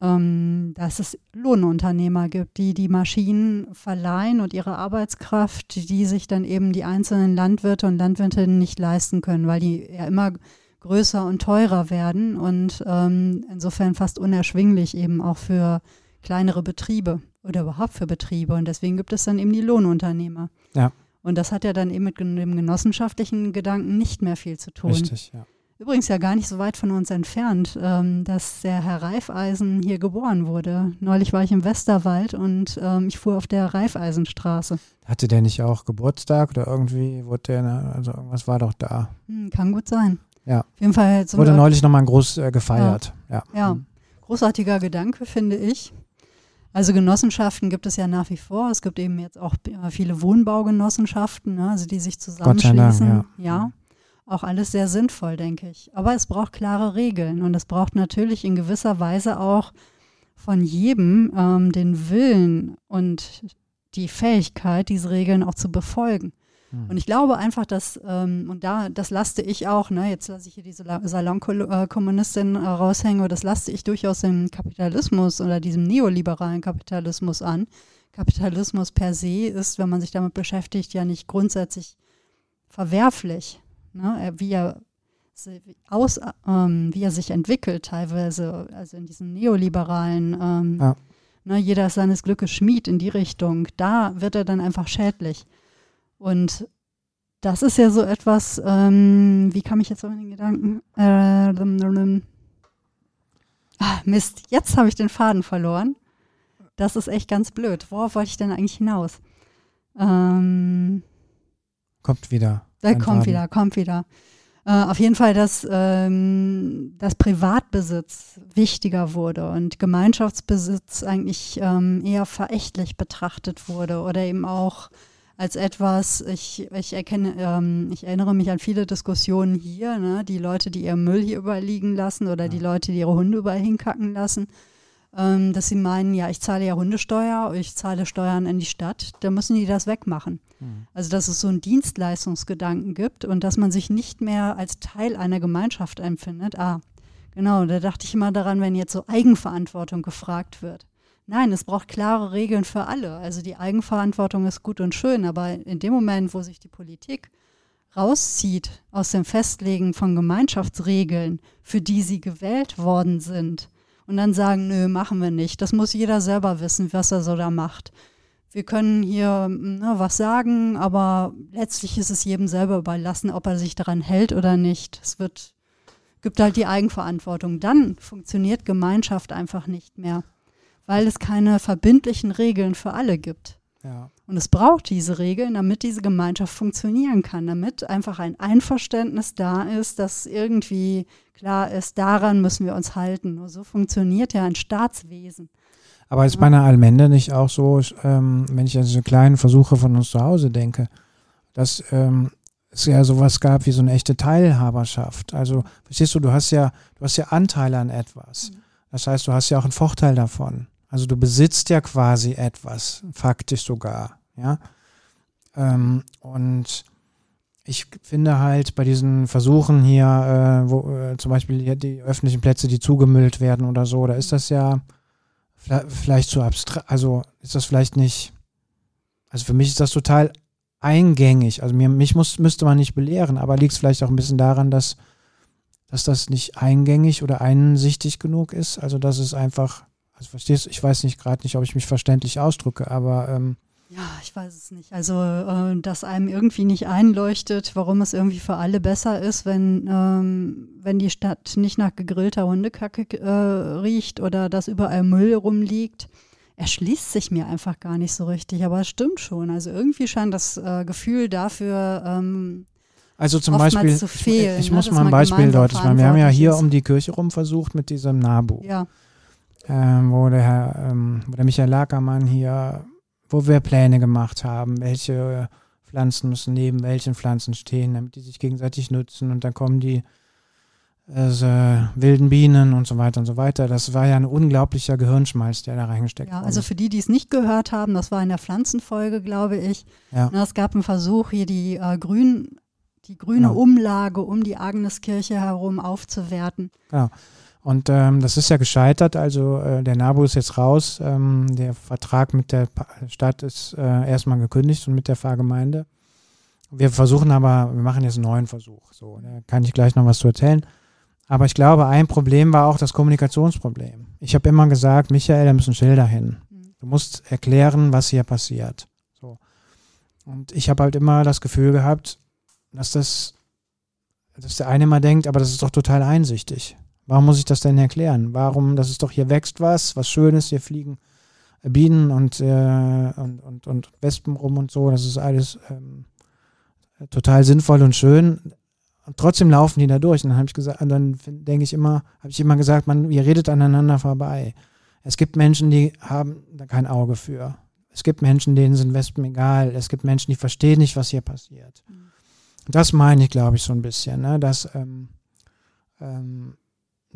ähm, dass es Lohnunternehmer gibt, die die Maschinen verleihen und ihre Arbeitskraft, die sich dann eben die einzelnen Landwirte und Landwirtinnen nicht leisten können, weil die ja immer größer und teurer werden und ähm, insofern fast unerschwinglich eben auch für kleinere Betriebe oder überhaupt für Betriebe. Und deswegen gibt es dann eben die Lohnunternehmer. Ja. Und das hat ja dann eben mit dem genossenschaftlichen Gedanken nicht mehr viel zu tun. Richtig, ja. Übrigens ja gar nicht so weit von uns entfernt, ähm, dass der Herr Reifeisen hier geboren wurde. Neulich war ich im Westerwald und ähm, ich fuhr auf der Reifeisenstraße. Hatte der nicht auch Geburtstag oder irgendwie wurde der, also irgendwas war doch da. Hm, kann gut sein. Ja. Auf jeden Fall wurde neulich nochmal groß äh, gefeiert. Ja. Ja. ja. Hm. großartiger Gedanke, finde ich. Also Genossenschaften gibt es ja nach wie vor. Es gibt eben jetzt auch viele Wohnbaugenossenschaften, ne, also die sich zusammenschließen. Dank, ja. ja auch alles sehr sinnvoll, denke ich. Aber es braucht klare Regeln und es braucht natürlich in gewisser Weise auch von jedem ähm, den Willen und die Fähigkeit, diese Regeln auch zu befolgen. Mhm. Und ich glaube einfach, dass, ähm, und da, das laste ich auch, ne, jetzt lasse ich hier diese Salonkommunistin äh, raushängen, aber das laste ich durchaus dem Kapitalismus oder diesem neoliberalen Kapitalismus an. Kapitalismus per se ist, wenn man sich damit beschäftigt, ja nicht grundsätzlich verwerflich ne, wie er aus, ähm, wie er sich entwickelt teilweise, also in diesen neoliberalen, ähm, ja. ne, jeder ist seines Glückes Schmied in die Richtung, da wird er dann einfach schädlich. Und das ist ja so etwas, ähm, wie kam ich jetzt auf den Gedanken? Äh, ah, Mist, jetzt habe ich den Faden verloren. Das ist echt ganz blöd. Worauf wollte ich denn eigentlich hinaus? Ähm, Kommt wieder. Da kommt wieder, kommt wieder. Äh, auf jeden Fall, dass ähm, das Privatbesitz wichtiger wurde und Gemeinschaftsbesitz eigentlich ähm, eher verächtlich betrachtet wurde oder eben auch als etwas, ich, ich erkenne, ähm, ich erinnere mich an viele Diskussionen hier, ne, die Leute, die ihr Müll hier überliegen lassen oder ja. die Leute, die ihre Hunde überall hinkacken lassen ähm, dass sie meinen, ja, ich zahle ja Hundesteuer, ich zahle Steuern in die Stadt, da müssen die das wegmachen. Mhm. Also dass es so einen Dienstleistungsgedanken gibt und dass man sich nicht mehr als Teil einer Gemeinschaft empfindet. Ah, genau, da dachte ich immer daran, wenn jetzt so Eigenverantwortung gefragt wird. Nein, es braucht klare Regeln für alle. Also die Eigenverantwortung ist gut und schön, aber in dem Moment, wo sich die Politik rauszieht aus dem Festlegen von Gemeinschaftsregeln, für die sie gewählt worden sind, und dann sagen, nö, machen wir nicht. Das muss jeder selber wissen, was er so da macht. Wir können hier ne, was sagen, aber letztlich ist es jedem selber überlassen, ob er sich daran hält oder nicht. Es wird, gibt halt die Eigenverantwortung. Dann funktioniert Gemeinschaft einfach nicht mehr, weil es keine verbindlichen Regeln für alle gibt. Ja. Und es braucht diese Regeln, damit diese Gemeinschaft funktionieren kann, damit einfach ein Einverständnis da ist, dass irgendwie klar ist, daran müssen wir uns halten. Nur so funktioniert ja ein Staatswesen. Aber ist bei einer Allmende nicht auch so, ähm, wenn ich an diese kleinen Versuche von uns zu Hause denke, dass ähm, es ja sowas gab wie so eine echte Teilhaberschaft. Also, verstehst du, du hast ja, du hast ja Anteile an etwas. Mhm. Das heißt, du hast ja auch einen Vorteil davon. Also du besitzt ja quasi etwas, faktisch sogar, ja. Ähm, und ich finde halt bei diesen Versuchen hier, äh, wo äh, zum Beispiel hier die öffentlichen Plätze, die zugemüllt werden oder so, da ist das ja vielleicht zu abstrakt, also ist das vielleicht nicht, also für mich ist das total eingängig. Also mir, mich muss, müsste man nicht belehren, aber liegt es vielleicht auch ein bisschen daran, dass, dass das nicht eingängig oder einsichtig genug ist. Also dass es einfach also verstehst du, ich weiß nicht gerade nicht, ob ich mich verständlich ausdrücke, aber ähm, Ja, ich weiß es nicht. Also, äh, dass einem irgendwie nicht einleuchtet, warum es irgendwie für alle besser ist, wenn, ähm, wenn die Stadt nicht nach gegrillter Hundekacke äh, riecht oder dass überall Müll rumliegt, erschließt sich mir einfach gar nicht so richtig. Aber es stimmt schon. Also irgendwie scheint das äh, Gefühl dafür ähm, also zum Beispiel, fehlen, ich, ich ne, muss mal ein Beispiel deutlich machen. Wir haben ja hier um die Kirche rum versucht mit diesem Nabu. Ja. Ähm, wo, der Herr, ähm, wo der Michael Lagermann hier, wo wir Pläne gemacht haben, welche Pflanzen müssen neben welchen Pflanzen stehen, damit die sich gegenseitig nutzen und dann kommen die also, wilden Bienen und so weiter und so weiter. Das war ja ein unglaublicher Gehirnschmalz, der da reingesteckt wurde. Ja, also für die, die es nicht gehört haben, das war in der Pflanzenfolge, glaube ich. Ja. Na, es gab einen Versuch, hier die äh, grün, die grüne genau. Umlage um die Agneskirche herum aufzuwerten. Genau. Und ähm, das ist ja gescheitert. Also äh, der NABU ist jetzt raus. Ähm, der Vertrag mit der Stadt ist äh, erstmal gekündigt und mit der Pfarrgemeinde. Wir versuchen aber, wir machen jetzt einen neuen Versuch. So, da kann ich gleich noch was zu erzählen. Aber ich glaube, ein Problem war auch das Kommunikationsproblem. Ich habe immer gesagt, Michael, da müssen Schilder hin. Mhm. Du musst erklären, was hier passiert. So. Und ich habe halt immer das Gefühl gehabt, dass das, dass der eine immer denkt, aber das ist doch total einsichtig. Warum muss ich das denn erklären? Warum, das ist doch hier wächst was, was Schönes, hier fliegen Bienen und, äh, und, und, und Wespen rum und so, das ist alles ähm, total sinnvoll und schön. Und trotzdem laufen die da durch. Und dann habe ich gesagt, dann denke ich immer, habe ich immer gesagt, man, ihr redet aneinander vorbei. Es gibt Menschen, die haben da kein Auge für. Es gibt Menschen, denen sind Wespen egal. Es gibt Menschen, die verstehen nicht, was hier passiert. Mhm. Das meine ich, glaube ich, so ein bisschen, ne? dass, ähm, ähm,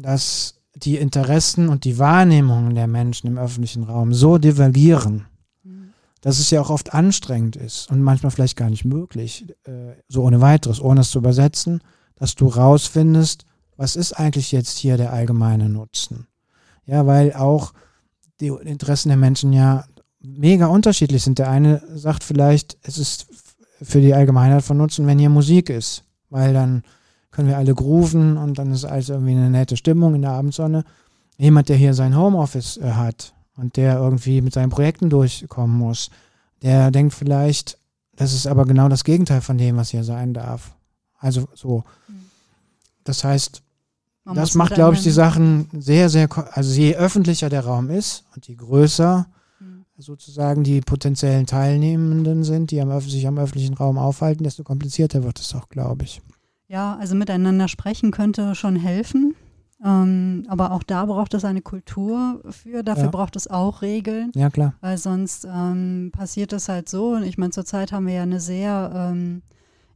dass die Interessen und die Wahrnehmungen der Menschen im öffentlichen Raum so divergieren, mhm. dass es ja auch oft anstrengend ist und manchmal vielleicht gar nicht möglich, äh, so ohne weiteres, ohne es zu übersetzen, dass du rausfindest, was ist eigentlich jetzt hier der allgemeine Nutzen. Ja, weil auch die Interessen der Menschen ja mega unterschiedlich sind. Der eine sagt vielleicht, es ist für die Allgemeinheit von Nutzen, wenn hier Musik ist, weil dann können wir alle grooven und dann ist alles irgendwie eine nette Stimmung in der Abendsonne. Jemand, der hier sein Homeoffice äh, hat und der irgendwie mit seinen Projekten durchkommen muss, der denkt vielleicht, das ist aber genau das Gegenteil von dem, was hier sein darf. Also so. Das heißt, Man das macht, glaube ich, die Sachen sehr, sehr, also je öffentlicher der Raum ist und je größer, sozusagen die potenziellen Teilnehmenden sind, die am, sich am öffentlichen Raum aufhalten, desto komplizierter wird es auch, glaube ich. Ja, also miteinander sprechen könnte schon helfen. Ähm, aber auch da braucht es eine Kultur für. Dafür ja. braucht es auch Regeln. Ja, klar. Weil sonst ähm, passiert es halt so. Und ich meine, zurzeit haben wir ja eine sehr, ähm,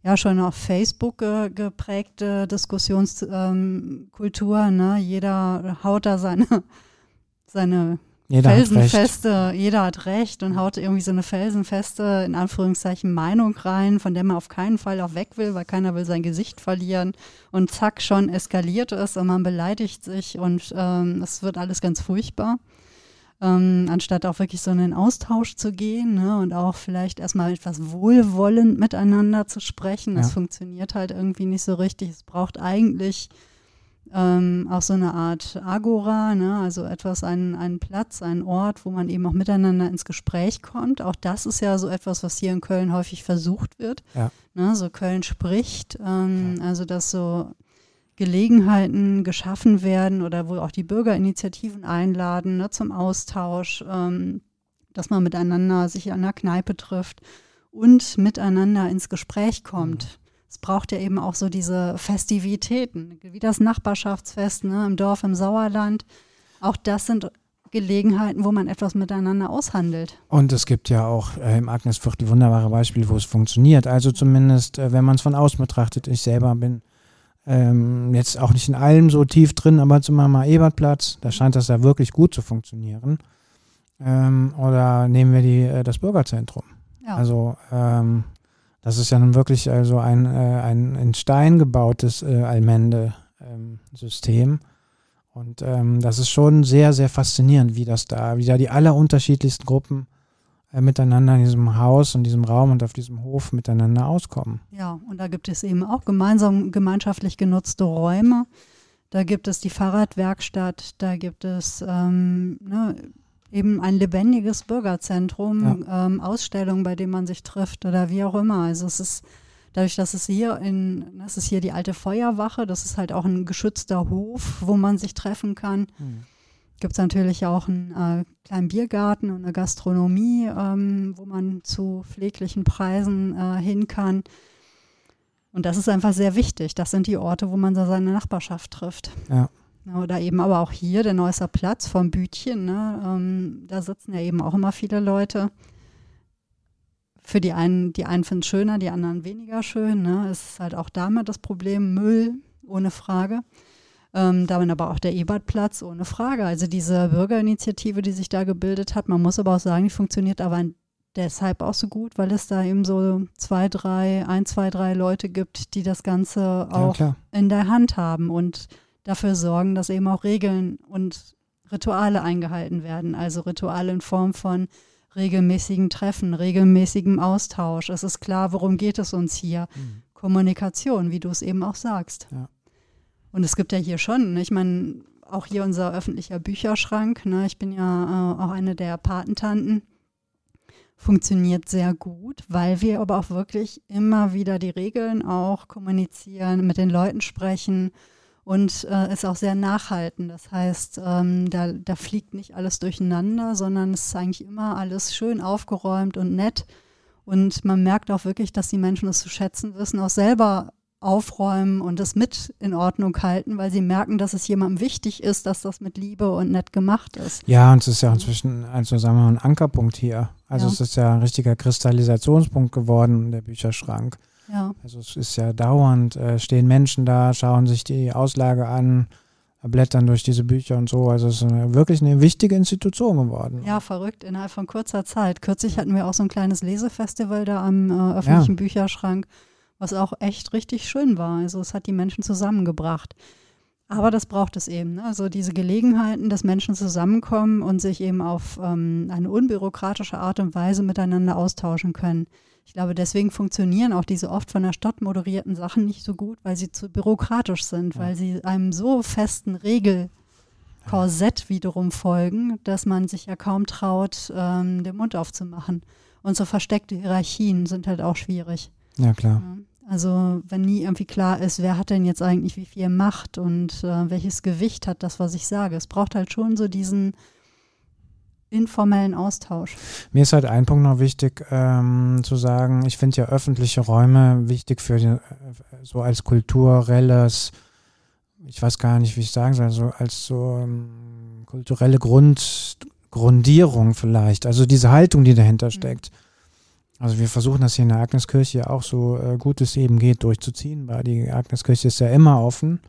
ja, schon auf Facebook ge geprägte Diskussionskultur. ne? Jeder haut da seine, [laughs] seine jeder felsenfeste, hat jeder hat recht und haut irgendwie so eine felsenfeste, in Anführungszeichen, Meinung rein, von der man auf keinen Fall auch weg will, weil keiner will sein Gesicht verlieren. Und zack, schon eskaliert es und man beleidigt sich und ähm, es wird alles ganz furchtbar. Ähm, anstatt auch wirklich so in den Austausch zu gehen ne, und auch vielleicht erstmal etwas wohlwollend miteinander zu sprechen. Das ja. funktioniert halt irgendwie nicht so richtig. Es braucht eigentlich ähm, auch so eine Art Agora, ne? also etwas, ein, ein Platz, ein Ort, wo man eben auch miteinander ins Gespräch kommt. Auch das ist ja so etwas, was hier in Köln häufig versucht wird. Ja. Ne? So Köln spricht, ähm, ja. also dass so Gelegenheiten geschaffen werden oder wo auch die Bürgerinitiativen einladen ne, zum Austausch, ähm, dass man miteinander sich an der Kneipe trifft und miteinander ins Gespräch kommt. Es braucht ja eben auch so diese Festivitäten, wie das Nachbarschaftsfest ne, im Dorf im Sauerland. Auch das sind Gelegenheiten, wo man etwas miteinander aushandelt. Und es gibt ja auch äh, im Agnesviertel wunderbare Beispiele, wo es funktioniert. Also zumindest, äh, wenn man es von außen betrachtet. Ich selber bin ähm, jetzt auch nicht in allem so tief drin, aber zum Mama Ebertplatz, da scheint das ja wirklich gut zu funktionieren. Ähm, oder nehmen wir die, äh, das Bürgerzentrum. Ja. Also ähm, das ist ja nun wirklich also ein, äh, ein in Stein gebautes äh, Allmende-System. Ähm, und ähm, das ist schon sehr, sehr faszinierend, wie das da, wie da die allerunterschiedlichsten Gruppen äh, miteinander in diesem Haus und diesem Raum und auf diesem Hof miteinander auskommen. Ja, und da gibt es eben auch gemeinsam gemeinschaftlich genutzte Räume. Da gibt es die Fahrradwerkstatt, da gibt es ähm, ne, eben ein lebendiges Bürgerzentrum, ja. ähm, Ausstellungen, bei denen man sich trifft oder wie auch immer. Also es ist dadurch, dass es hier in, das ist hier die alte Feuerwache, das ist halt auch ein geschützter Hof, wo man sich treffen kann. Mhm. Gibt es natürlich auch einen äh, kleinen Biergarten und eine Gastronomie, ähm, wo man zu pfleglichen Preisen äh, hin kann. Und das ist einfach sehr wichtig. Das sind die Orte, wo man seine Nachbarschaft trifft. Ja. Oder eben aber auch hier der Neusser Platz vom Bütchen. Ne? Ähm, da sitzen ja eben auch immer viele Leute. Für die einen, die einen finden es schöner, die anderen weniger schön. Ne? Es ist halt auch damit das Problem Müll, ohne Frage. Ähm, damit aber auch der Ebertplatz, ohne Frage. Also diese Bürgerinitiative, die sich da gebildet hat, man muss aber auch sagen, die funktioniert aber deshalb auch so gut, weil es da eben so zwei, drei, ein, zwei, drei Leute gibt, die das Ganze auch ja, in der Hand haben und dafür sorgen, dass eben auch Regeln und Rituale eingehalten werden. Also Rituale in Form von regelmäßigen Treffen, regelmäßigem Austausch. Es ist klar, worum geht es uns hier? Mhm. Kommunikation, wie du es eben auch sagst. Ja. Und es gibt ja hier schon, ne, ich meine, auch hier unser öffentlicher Bücherschrank. Ne? Ich bin ja äh, auch eine der Patentanten. Funktioniert sehr gut, weil wir aber auch wirklich immer wieder die Regeln auch kommunizieren, mit den Leuten sprechen und äh, ist auch sehr nachhaltend. Das heißt, ähm, da, da fliegt nicht alles durcheinander, sondern es ist eigentlich immer alles schön aufgeräumt und nett. Und man merkt auch wirklich, dass die Menschen es zu schätzen wissen, auch selber aufräumen und es mit in Ordnung halten, weil sie merken, dass es jemandem wichtig ist, dass das mit Liebe und nett gemacht ist. Ja, und es ist ja inzwischen ein Ankerpunkt hier. Also ja. es ist ja ein richtiger Kristallisationspunkt geworden, der Bücherschrank. Ja. Also es ist ja dauernd, äh, stehen Menschen da, schauen sich die Auslage an, blättern durch diese Bücher und so. Also es ist eine, wirklich eine wichtige Institution geworden. Ja, verrückt, innerhalb von kurzer Zeit. Kürzlich hatten wir auch so ein kleines Lesefestival da am äh, öffentlichen ja. Bücherschrank, was auch echt richtig schön war. Also es hat die Menschen zusammengebracht. Aber das braucht es eben. Ne? Also diese Gelegenheiten, dass Menschen zusammenkommen und sich eben auf ähm, eine unbürokratische Art und Weise miteinander austauschen können. Ich glaube, deswegen funktionieren auch diese oft von der Stadt moderierten Sachen nicht so gut, weil sie zu bürokratisch sind, ja. weil sie einem so festen Regelkorsett wiederum folgen, dass man sich ja kaum traut, ähm, den Mund aufzumachen. Und so versteckte Hierarchien sind halt auch schwierig. Ja, klar. Also wenn nie irgendwie klar ist, wer hat denn jetzt eigentlich wie viel Macht und äh, welches Gewicht hat das, was ich sage. Es braucht halt schon so diesen informellen Austausch. Mir ist halt ein Punkt noch wichtig ähm, zu sagen, ich finde ja öffentliche Räume wichtig für die, so als kulturelles, ich weiß gar nicht, wie ich sagen soll, so als so ähm, kulturelle Grund, Grundierung vielleicht, also diese Haltung, die dahinter mhm. steckt. Also wir versuchen das hier in der Agneskirche auch so äh, gut es eben geht durchzuziehen, weil die Agneskirche ist ja immer offen.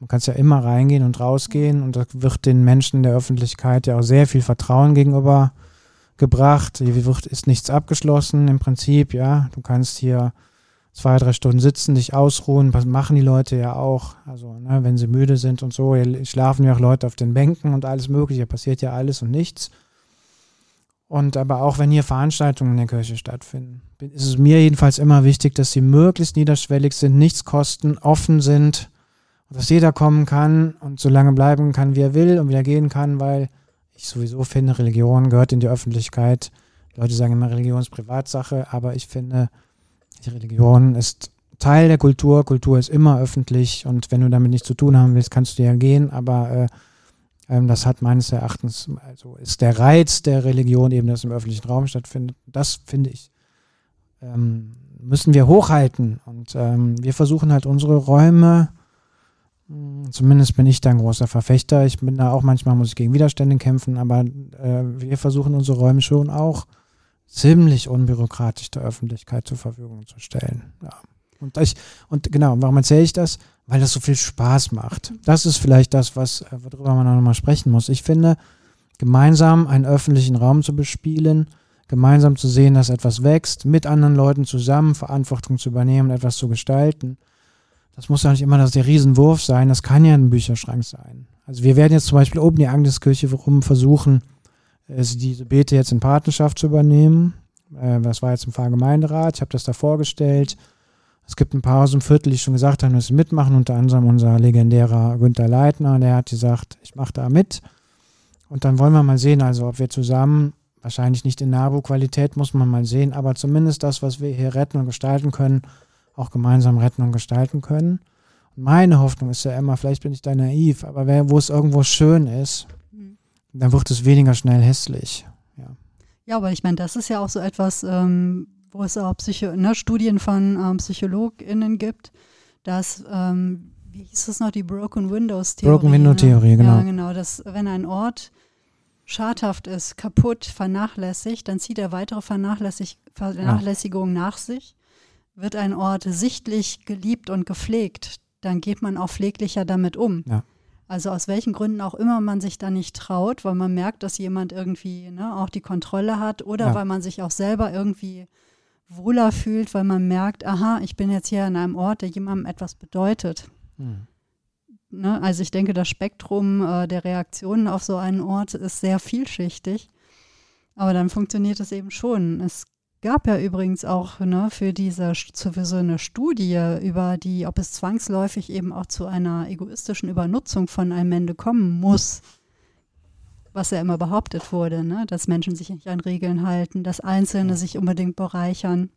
Man kann ja immer reingehen und rausgehen und da wird den Menschen der Öffentlichkeit ja auch sehr viel Vertrauen gegenüber gebracht. Hier wird, ist nichts abgeschlossen im Prinzip, ja. Du kannst hier zwei, drei Stunden sitzen, dich ausruhen. Was machen die Leute ja auch? Also, ne, wenn sie müde sind und so, schlafen ja auch Leute auf den Bänken und alles Mögliche. Passiert ja alles und nichts. Und aber auch wenn hier Veranstaltungen in der Kirche stattfinden, ist es mir jedenfalls immer wichtig, dass sie möglichst niederschwellig sind, nichts kosten, offen sind dass jeder kommen kann und so lange bleiben kann, wie er will und wieder gehen kann, weil ich sowieso finde, Religion gehört in die Öffentlichkeit. Leute sagen immer, Religion ist Privatsache, aber ich finde, die Religion ist Teil der Kultur. Kultur ist immer öffentlich und wenn du damit nichts zu tun haben willst, kannst du ja gehen, aber äh, ähm, das hat meines Erachtens, also ist der Reiz der Religion eben, dass im öffentlichen Raum stattfindet. Das finde ich, ähm, müssen wir hochhalten und ähm, wir versuchen halt unsere Räume zumindest bin ich da ein großer Verfechter. Ich bin da auch manchmal, muss ich gegen Widerstände kämpfen, aber äh, wir versuchen unsere Räume schon auch ziemlich unbürokratisch der Öffentlichkeit zur Verfügung zu stellen. Ja. Und, ich, und genau, warum erzähle ich das? Weil das so viel Spaß macht. Das ist vielleicht das, was, äh, worüber man noch mal sprechen muss. Ich finde, gemeinsam einen öffentlichen Raum zu bespielen, gemeinsam zu sehen, dass etwas wächst, mit anderen Leuten zusammen Verantwortung zu übernehmen, etwas zu gestalten, das muss ja nicht immer der Riesenwurf sein, das kann ja ein Bücherschrank sein. Also wir werden jetzt zum Beispiel oben die Agneskirche rum versuchen, äh, diese Beete jetzt in Patenschaft zu übernehmen. Äh, das war jetzt im Pfarrgemeinderat, ich habe das da vorgestellt. Es gibt ein paar aus dem Viertel, die schon gesagt haben, dass sie mitmachen, unter anderem unser legendärer Günther Leitner, der hat gesagt, ich mache da mit. Und dann wollen wir mal sehen, also ob wir zusammen, wahrscheinlich nicht in Nabu-Qualität, muss man mal sehen, aber zumindest das, was wir hier retten und gestalten können, auch gemeinsam retten und gestalten können. Und meine Hoffnung ist ja immer, vielleicht bin ich da naiv, aber wer, wo es irgendwo schön ist, mhm. dann wird es weniger schnell hässlich. Ja, ja aber ich meine, das ist ja auch so etwas, ähm, wo es auch Psycho ne, Studien von ähm, PsychologInnen gibt, dass, ähm, wie hieß das noch, die Broken Windows Theorie? Broken Window Theorie, ne? genau. Ja, genau, dass wenn ein Ort schadhaft ist, kaputt, vernachlässigt, dann zieht er weitere Vernachlässig Vernachlässigungen ja. nach sich. Wird ein Ort sichtlich geliebt und gepflegt, dann geht man auch pfleglicher damit um. Ja. Also aus welchen Gründen auch immer man sich da nicht traut, weil man merkt, dass jemand irgendwie ne, auch die Kontrolle hat oder ja. weil man sich auch selber irgendwie wohler fühlt, weil man merkt, aha, ich bin jetzt hier an einem Ort, der jemandem etwas bedeutet. Hm. Ne? Also ich denke, das Spektrum äh, der Reaktionen auf so einen Ort ist sehr vielschichtig. Aber dann funktioniert es eben schon. Es gab ja übrigens auch ne, für diese für so eine Studie über die, ob es zwangsläufig eben auch zu einer egoistischen Übernutzung von einem Ende kommen muss, was ja immer behauptet wurde, ne, dass Menschen sich nicht an Regeln halten, dass Einzelne sich unbedingt bereichern.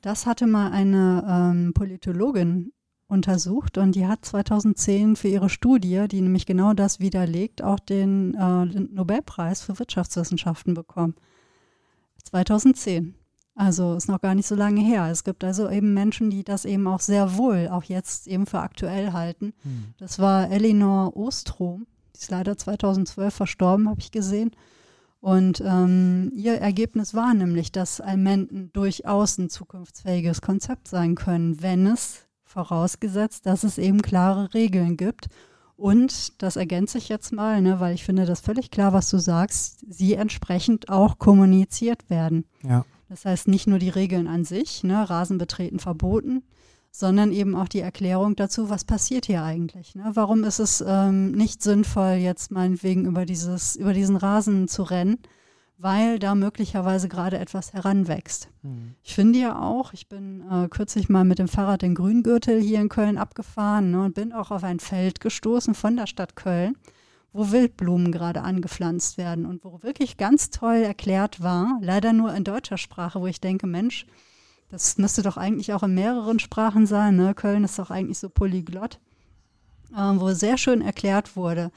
Das hatte mal eine ähm, Politologin untersucht und die hat 2010 für ihre Studie, die nämlich genau das widerlegt, auch den, äh, den Nobelpreis für Wirtschaftswissenschaften bekommen. 2010. Also ist noch gar nicht so lange her. Es gibt also eben Menschen, die das eben auch sehr wohl, auch jetzt eben für aktuell halten. Hm. Das war Elinor Ostrom, die ist leider 2012 verstorben, habe ich gesehen. Und ähm, ihr Ergebnis war nämlich, dass Almenten durchaus ein zukunftsfähiges Konzept sein können, wenn es vorausgesetzt, dass es eben klare Regeln gibt. Und das ergänze ich jetzt mal, ne, weil ich finde das völlig klar, was du sagst, sie entsprechend auch kommuniziert werden. Ja. Das heißt nicht nur die Regeln an sich, ne, Rasenbetreten verboten, sondern eben auch die Erklärung dazu, was passiert hier eigentlich. Ne? Warum ist es ähm, nicht sinnvoll, jetzt meinetwegen über, dieses, über diesen Rasen zu rennen? Weil da möglicherweise gerade etwas heranwächst. Mhm. Ich finde ja auch, ich bin äh, kürzlich mal mit dem Fahrrad den Grüngürtel hier in Köln abgefahren ne, und bin auch auf ein Feld gestoßen von der Stadt Köln, wo Wildblumen gerade angepflanzt werden und wo wirklich ganz toll erklärt war, leider nur in deutscher Sprache, wo ich denke, Mensch, das müsste doch eigentlich auch in mehreren Sprachen sein. Ne? Köln ist doch eigentlich so polyglott, äh, wo sehr schön erklärt wurde,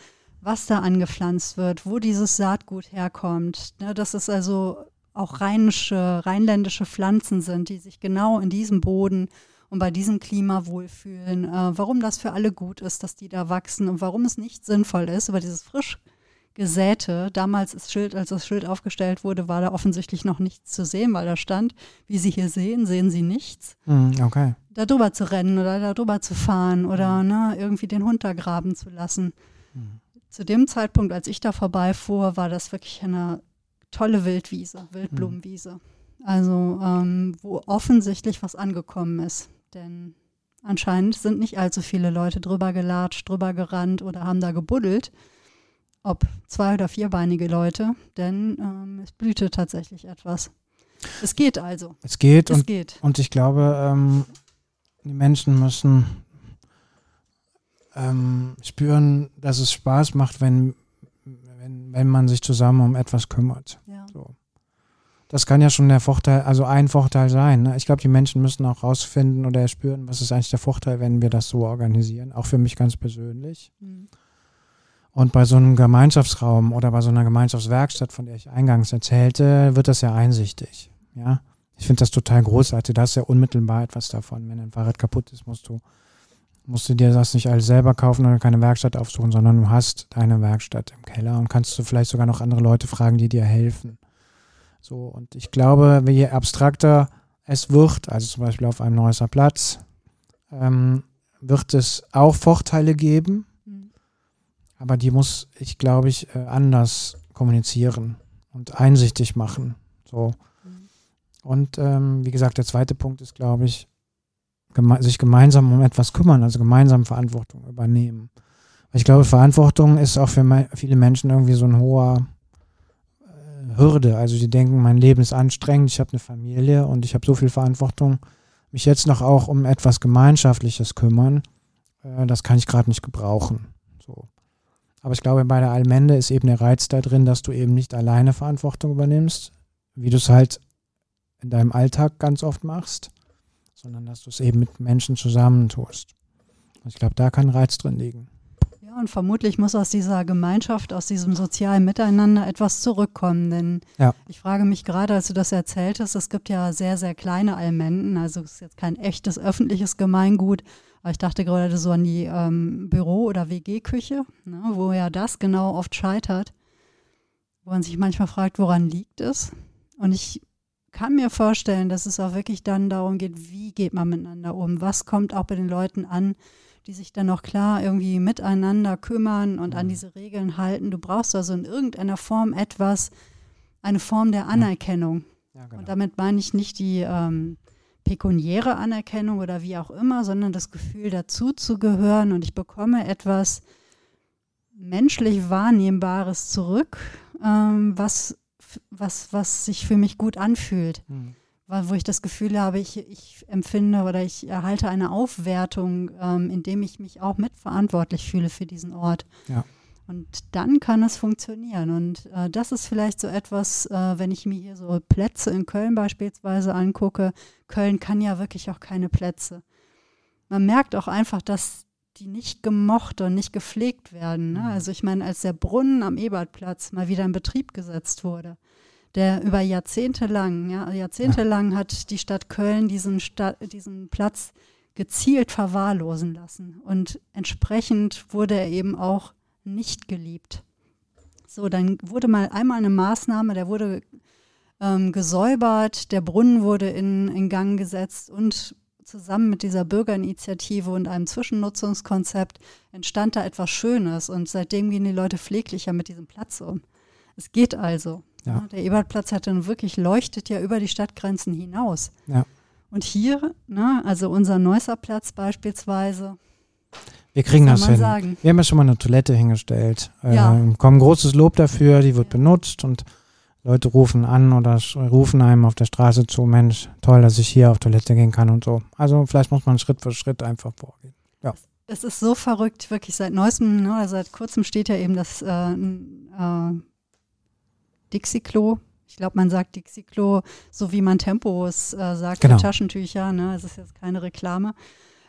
was da angepflanzt wird, wo dieses Saatgut herkommt. Ne, dass es also auch rheinische, rheinländische Pflanzen sind, die sich genau in diesem Boden und bei diesem Klima wohlfühlen. Äh, warum das für alle gut ist, dass die da wachsen und warum es nicht sinnvoll ist, über dieses frisch gesäte, damals ist Schild, als das Schild aufgestellt wurde, war da offensichtlich noch nichts zu sehen, weil da stand, wie Sie hier sehen, sehen Sie nichts. Hm, okay. Da drüber zu rennen oder da drüber zu fahren oder ne, irgendwie den Hund da graben zu lassen. Mhm. Zu dem Zeitpunkt, als ich da vorbeifuhr, war das wirklich eine tolle Wildwiese, Wildblumenwiese. Also ähm, wo offensichtlich was angekommen ist. Denn anscheinend sind nicht allzu viele Leute drüber gelatscht, drüber gerannt oder haben da gebuddelt. Ob zwei- oder vierbeinige Leute, denn ähm, es blühte tatsächlich etwas. Es geht also. Es geht, es und, geht. und ich glaube, ähm, die Menschen müssen ähm, spüren, dass es Spaß macht, wenn, wenn, wenn man sich zusammen um etwas kümmert. Ja. So. Das kann ja schon der Vorteil, also ein Vorteil sein. Ne? Ich glaube, die Menschen müssen auch rausfinden oder spüren, was ist eigentlich der Vorteil, wenn wir das so organisieren. Auch für mich ganz persönlich. Mhm. Und bei so einem Gemeinschaftsraum oder bei so einer Gemeinschaftswerkstatt, von der ich eingangs erzählte, wird das ja einsichtig. Ja, ich finde das total großartig. Da hast du ja unmittelbar etwas davon. Wenn ein Fahrrad kaputt ist, musst du musst du dir das nicht alles selber kaufen oder keine Werkstatt aufsuchen, sondern du hast deine Werkstatt im Keller und kannst du vielleicht sogar noch andere Leute fragen, die dir helfen. So, und ich glaube, je abstrakter es wird, also zum Beispiel auf einem Neusser Platz, ähm, wird es auch Vorteile geben, mhm. aber die muss ich, glaube ich, äh, anders kommunizieren und einsichtig machen. So. Mhm. Und ähm, wie gesagt, der zweite Punkt ist, glaube ich, geme sich gemeinsam um etwas kümmern, also gemeinsam Verantwortung übernehmen. Ich glaube, Verantwortung ist auch für viele Menschen irgendwie so ein hoher äh, Hürde. Also die denken, mein Leben ist anstrengend, ich habe eine Familie und ich habe so viel Verantwortung, mich jetzt noch auch um etwas Gemeinschaftliches kümmern, äh, das kann ich gerade nicht gebrauchen. So. Aber ich glaube, bei der Allmende ist eben der Reiz da drin, dass du eben nicht alleine Verantwortung übernimmst, wie du es halt in deinem Alltag ganz oft machst, sondern dass du es eben mit Menschen zusammentust. Ich glaube, da kann Reiz drin liegen. Ja, und vermutlich muss aus dieser Gemeinschaft, aus diesem sozialen Miteinander etwas zurückkommen. Denn ja. ich frage mich gerade, als du das erzähltest, es gibt ja sehr, sehr kleine Almenden, also es ist jetzt kein echtes öffentliches Gemeingut, aber ich dachte gerade so an die ähm, Büro- oder WG-Küche, ne, wo ja das genau oft scheitert, wo man sich manchmal fragt, woran liegt es? Und ich kann mir vorstellen, dass es auch wirklich dann darum geht, wie geht man miteinander um? Was kommt auch bei den Leuten an, die sich dann auch klar irgendwie miteinander kümmern und an mhm. diese Regeln halten? Du brauchst also in irgendeiner Form etwas, eine Form der Anerkennung. Ja, genau. Und damit meine ich nicht die ähm, pekuniäre Anerkennung oder wie auch immer, sondern das Gefühl dazu zu gehören und ich bekomme etwas menschlich Wahrnehmbares zurück, ähm, was, was, was sich für mich gut anfühlt. Mhm. Wo ich das Gefühl habe, ich, ich empfinde oder ich erhalte eine Aufwertung, ähm, indem ich mich auch mitverantwortlich fühle für diesen Ort. Ja. Und dann kann es funktionieren. Und äh, das ist vielleicht so etwas, äh, wenn ich mir hier so Plätze in Köln beispielsweise angucke. Köln kann ja wirklich auch keine Plätze. Man merkt auch einfach, dass die nicht gemocht und nicht gepflegt werden. Ne? Mhm. Also ich meine, als der Brunnen am Ebertplatz mal wieder in Betrieb gesetzt wurde, der über Jahrzehnte lang, ja, jahrzehntelang ja. hat die Stadt Köln diesen, Sta diesen Platz gezielt verwahrlosen lassen. Und entsprechend wurde er eben auch nicht geliebt. So, dann wurde mal einmal eine Maßnahme, der wurde ähm, gesäubert, der Brunnen wurde in, in Gang gesetzt und zusammen mit dieser Bürgerinitiative und einem Zwischennutzungskonzept entstand da etwas Schönes und seitdem gehen die Leute pfleglicher mit diesem Platz um. Es geht also. Ja. Der Ebertplatz hat dann wirklich leuchtet ja über die Stadtgrenzen hinaus. Ja. Und hier, ne, also unser Neusser Platz beispielsweise, wir kriegen das hin. Sagen. Wir haben ja schon mal eine Toilette hingestellt. Ja. Äh, kommen großes Lob dafür, die wird ja. benutzt und Leute rufen an oder rufen einem auf der Straße zu, Mensch, toll, dass ich hier auf Toilette gehen kann und so. Also vielleicht muss man Schritt für Schritt einfach vorgehen. Ja. Es ist so verrückt, wirklich seit neuestem, ne, seit kurzem steht ja eben das äh, äh, Dixie-Klo. Ich glaube, man sagt Dixie-Klo, so wie man Tempos äh, sagt genau. Taschentücher. Ne? Es ist jetzt keine Reklame.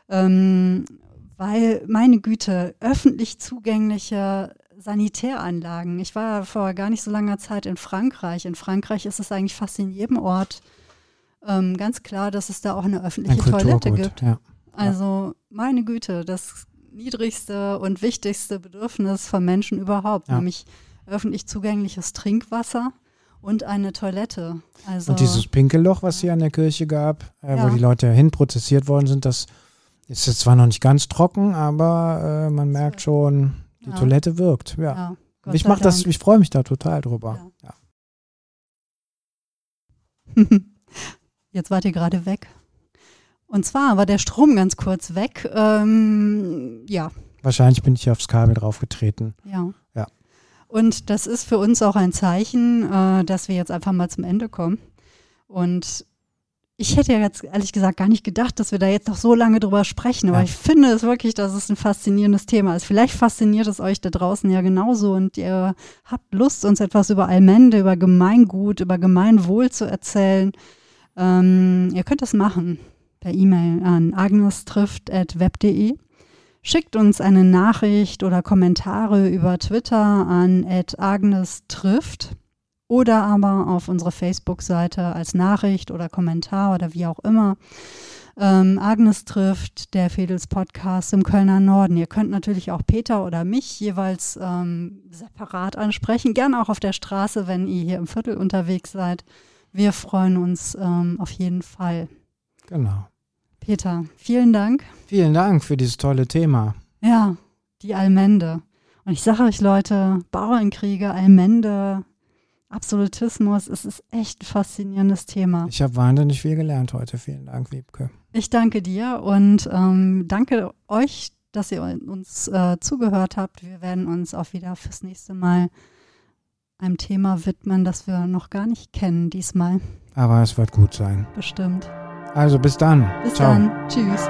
Ähm, weil, meine Güte, öffentlich zugängliche Sanitäranlagen. Ich war vor gar nicht so langer Zeit in Frankreich. In Frankreich ist es eigentlich fast in jedem Ort ähm, ganz klar, dass es da auch eine öffentliche ein Toilette gibt. Ja. Also, meine Güte, das niedrigste und wichtigste Bedürfnis von Menschen überhaupt, ja. nämlich öffentlich zugängliches Trinkwasser und eine Toilette. Also, und dieses Pinkelloch, was hier an der Kirche gab, äh, ja. wo die Leute hinprozessiert worden sind, das ist jetzt zwar noch nicht ganz trocken, aber äh, man merkt schon, die ja. Toilette wirkt. Ja. ja ich mache das, ich freue mich da total drüber. Ja. [laughs] Jetzt wart ihr gerade weg. Und zwar war der Strom ganz kurz weg. Ähm, ja. Wahrscheinlich bin ich aufs Kabel draufgetreten. Ja. Und das ist für uns auch ein Zeichen, äh, dass wir jetzt einfach mal zum Ende kommen. Und ich hätte ja jetzt ehrlich gesagt gar nicht gedacht, dass wir da jetzt noch so lange drüber sprechen, aber ja. ich finde es wirklich, dass es ein faszinierendes Thema ist. Vielleicht fasziniert es euch da draußen ja genauso und ihr habt Lust, uns etwas über Allmende, über Gemeingut, über Gemeinwohl zu erzählen. Ähm, ihr könnt das machen per E-Mail an agnestrifft.web.de. Schickt uns eine Nachricht oder Kommentare über Twitter an agnestrifft oder aber auf unserer Facebook-Seite als Nachricht oder Kommentar oder wie auch immer. Ähm, Agnes trifft der Fedels Podcast im Kölner Norden. Ihr könnt natürlich auch Peter oder mich jeweils ähm, separat ansprechen, gerne auch auf der Straße, wenn ihr hier im Viertel unterwegs seid. Wir freuen uns ähm, auf jeden Fall. Genau. Peter, vielen Dank. Vielen Dank für dieses tolle Thema. Ja, die Allmende. Und ich sage euch, Leute, Bauernkriege, Allmende, Absolutismus, es ist echt ein faszinierendes Thema. Ich habe wahnsinnig viel gelernt heute. Vielen Dank, Wiebke. Ich danke dir und ähm, danke euch, dass ihr uns äh, zugehört habt. Wir werden uns auch wieder fürs nächste Mal einem Thema widmen, das wir noch gar nicht kennen diesmal. Aber es wird gut sein. Bestimmt. Also bis dann. Bis Ciao. dann. Tschüss.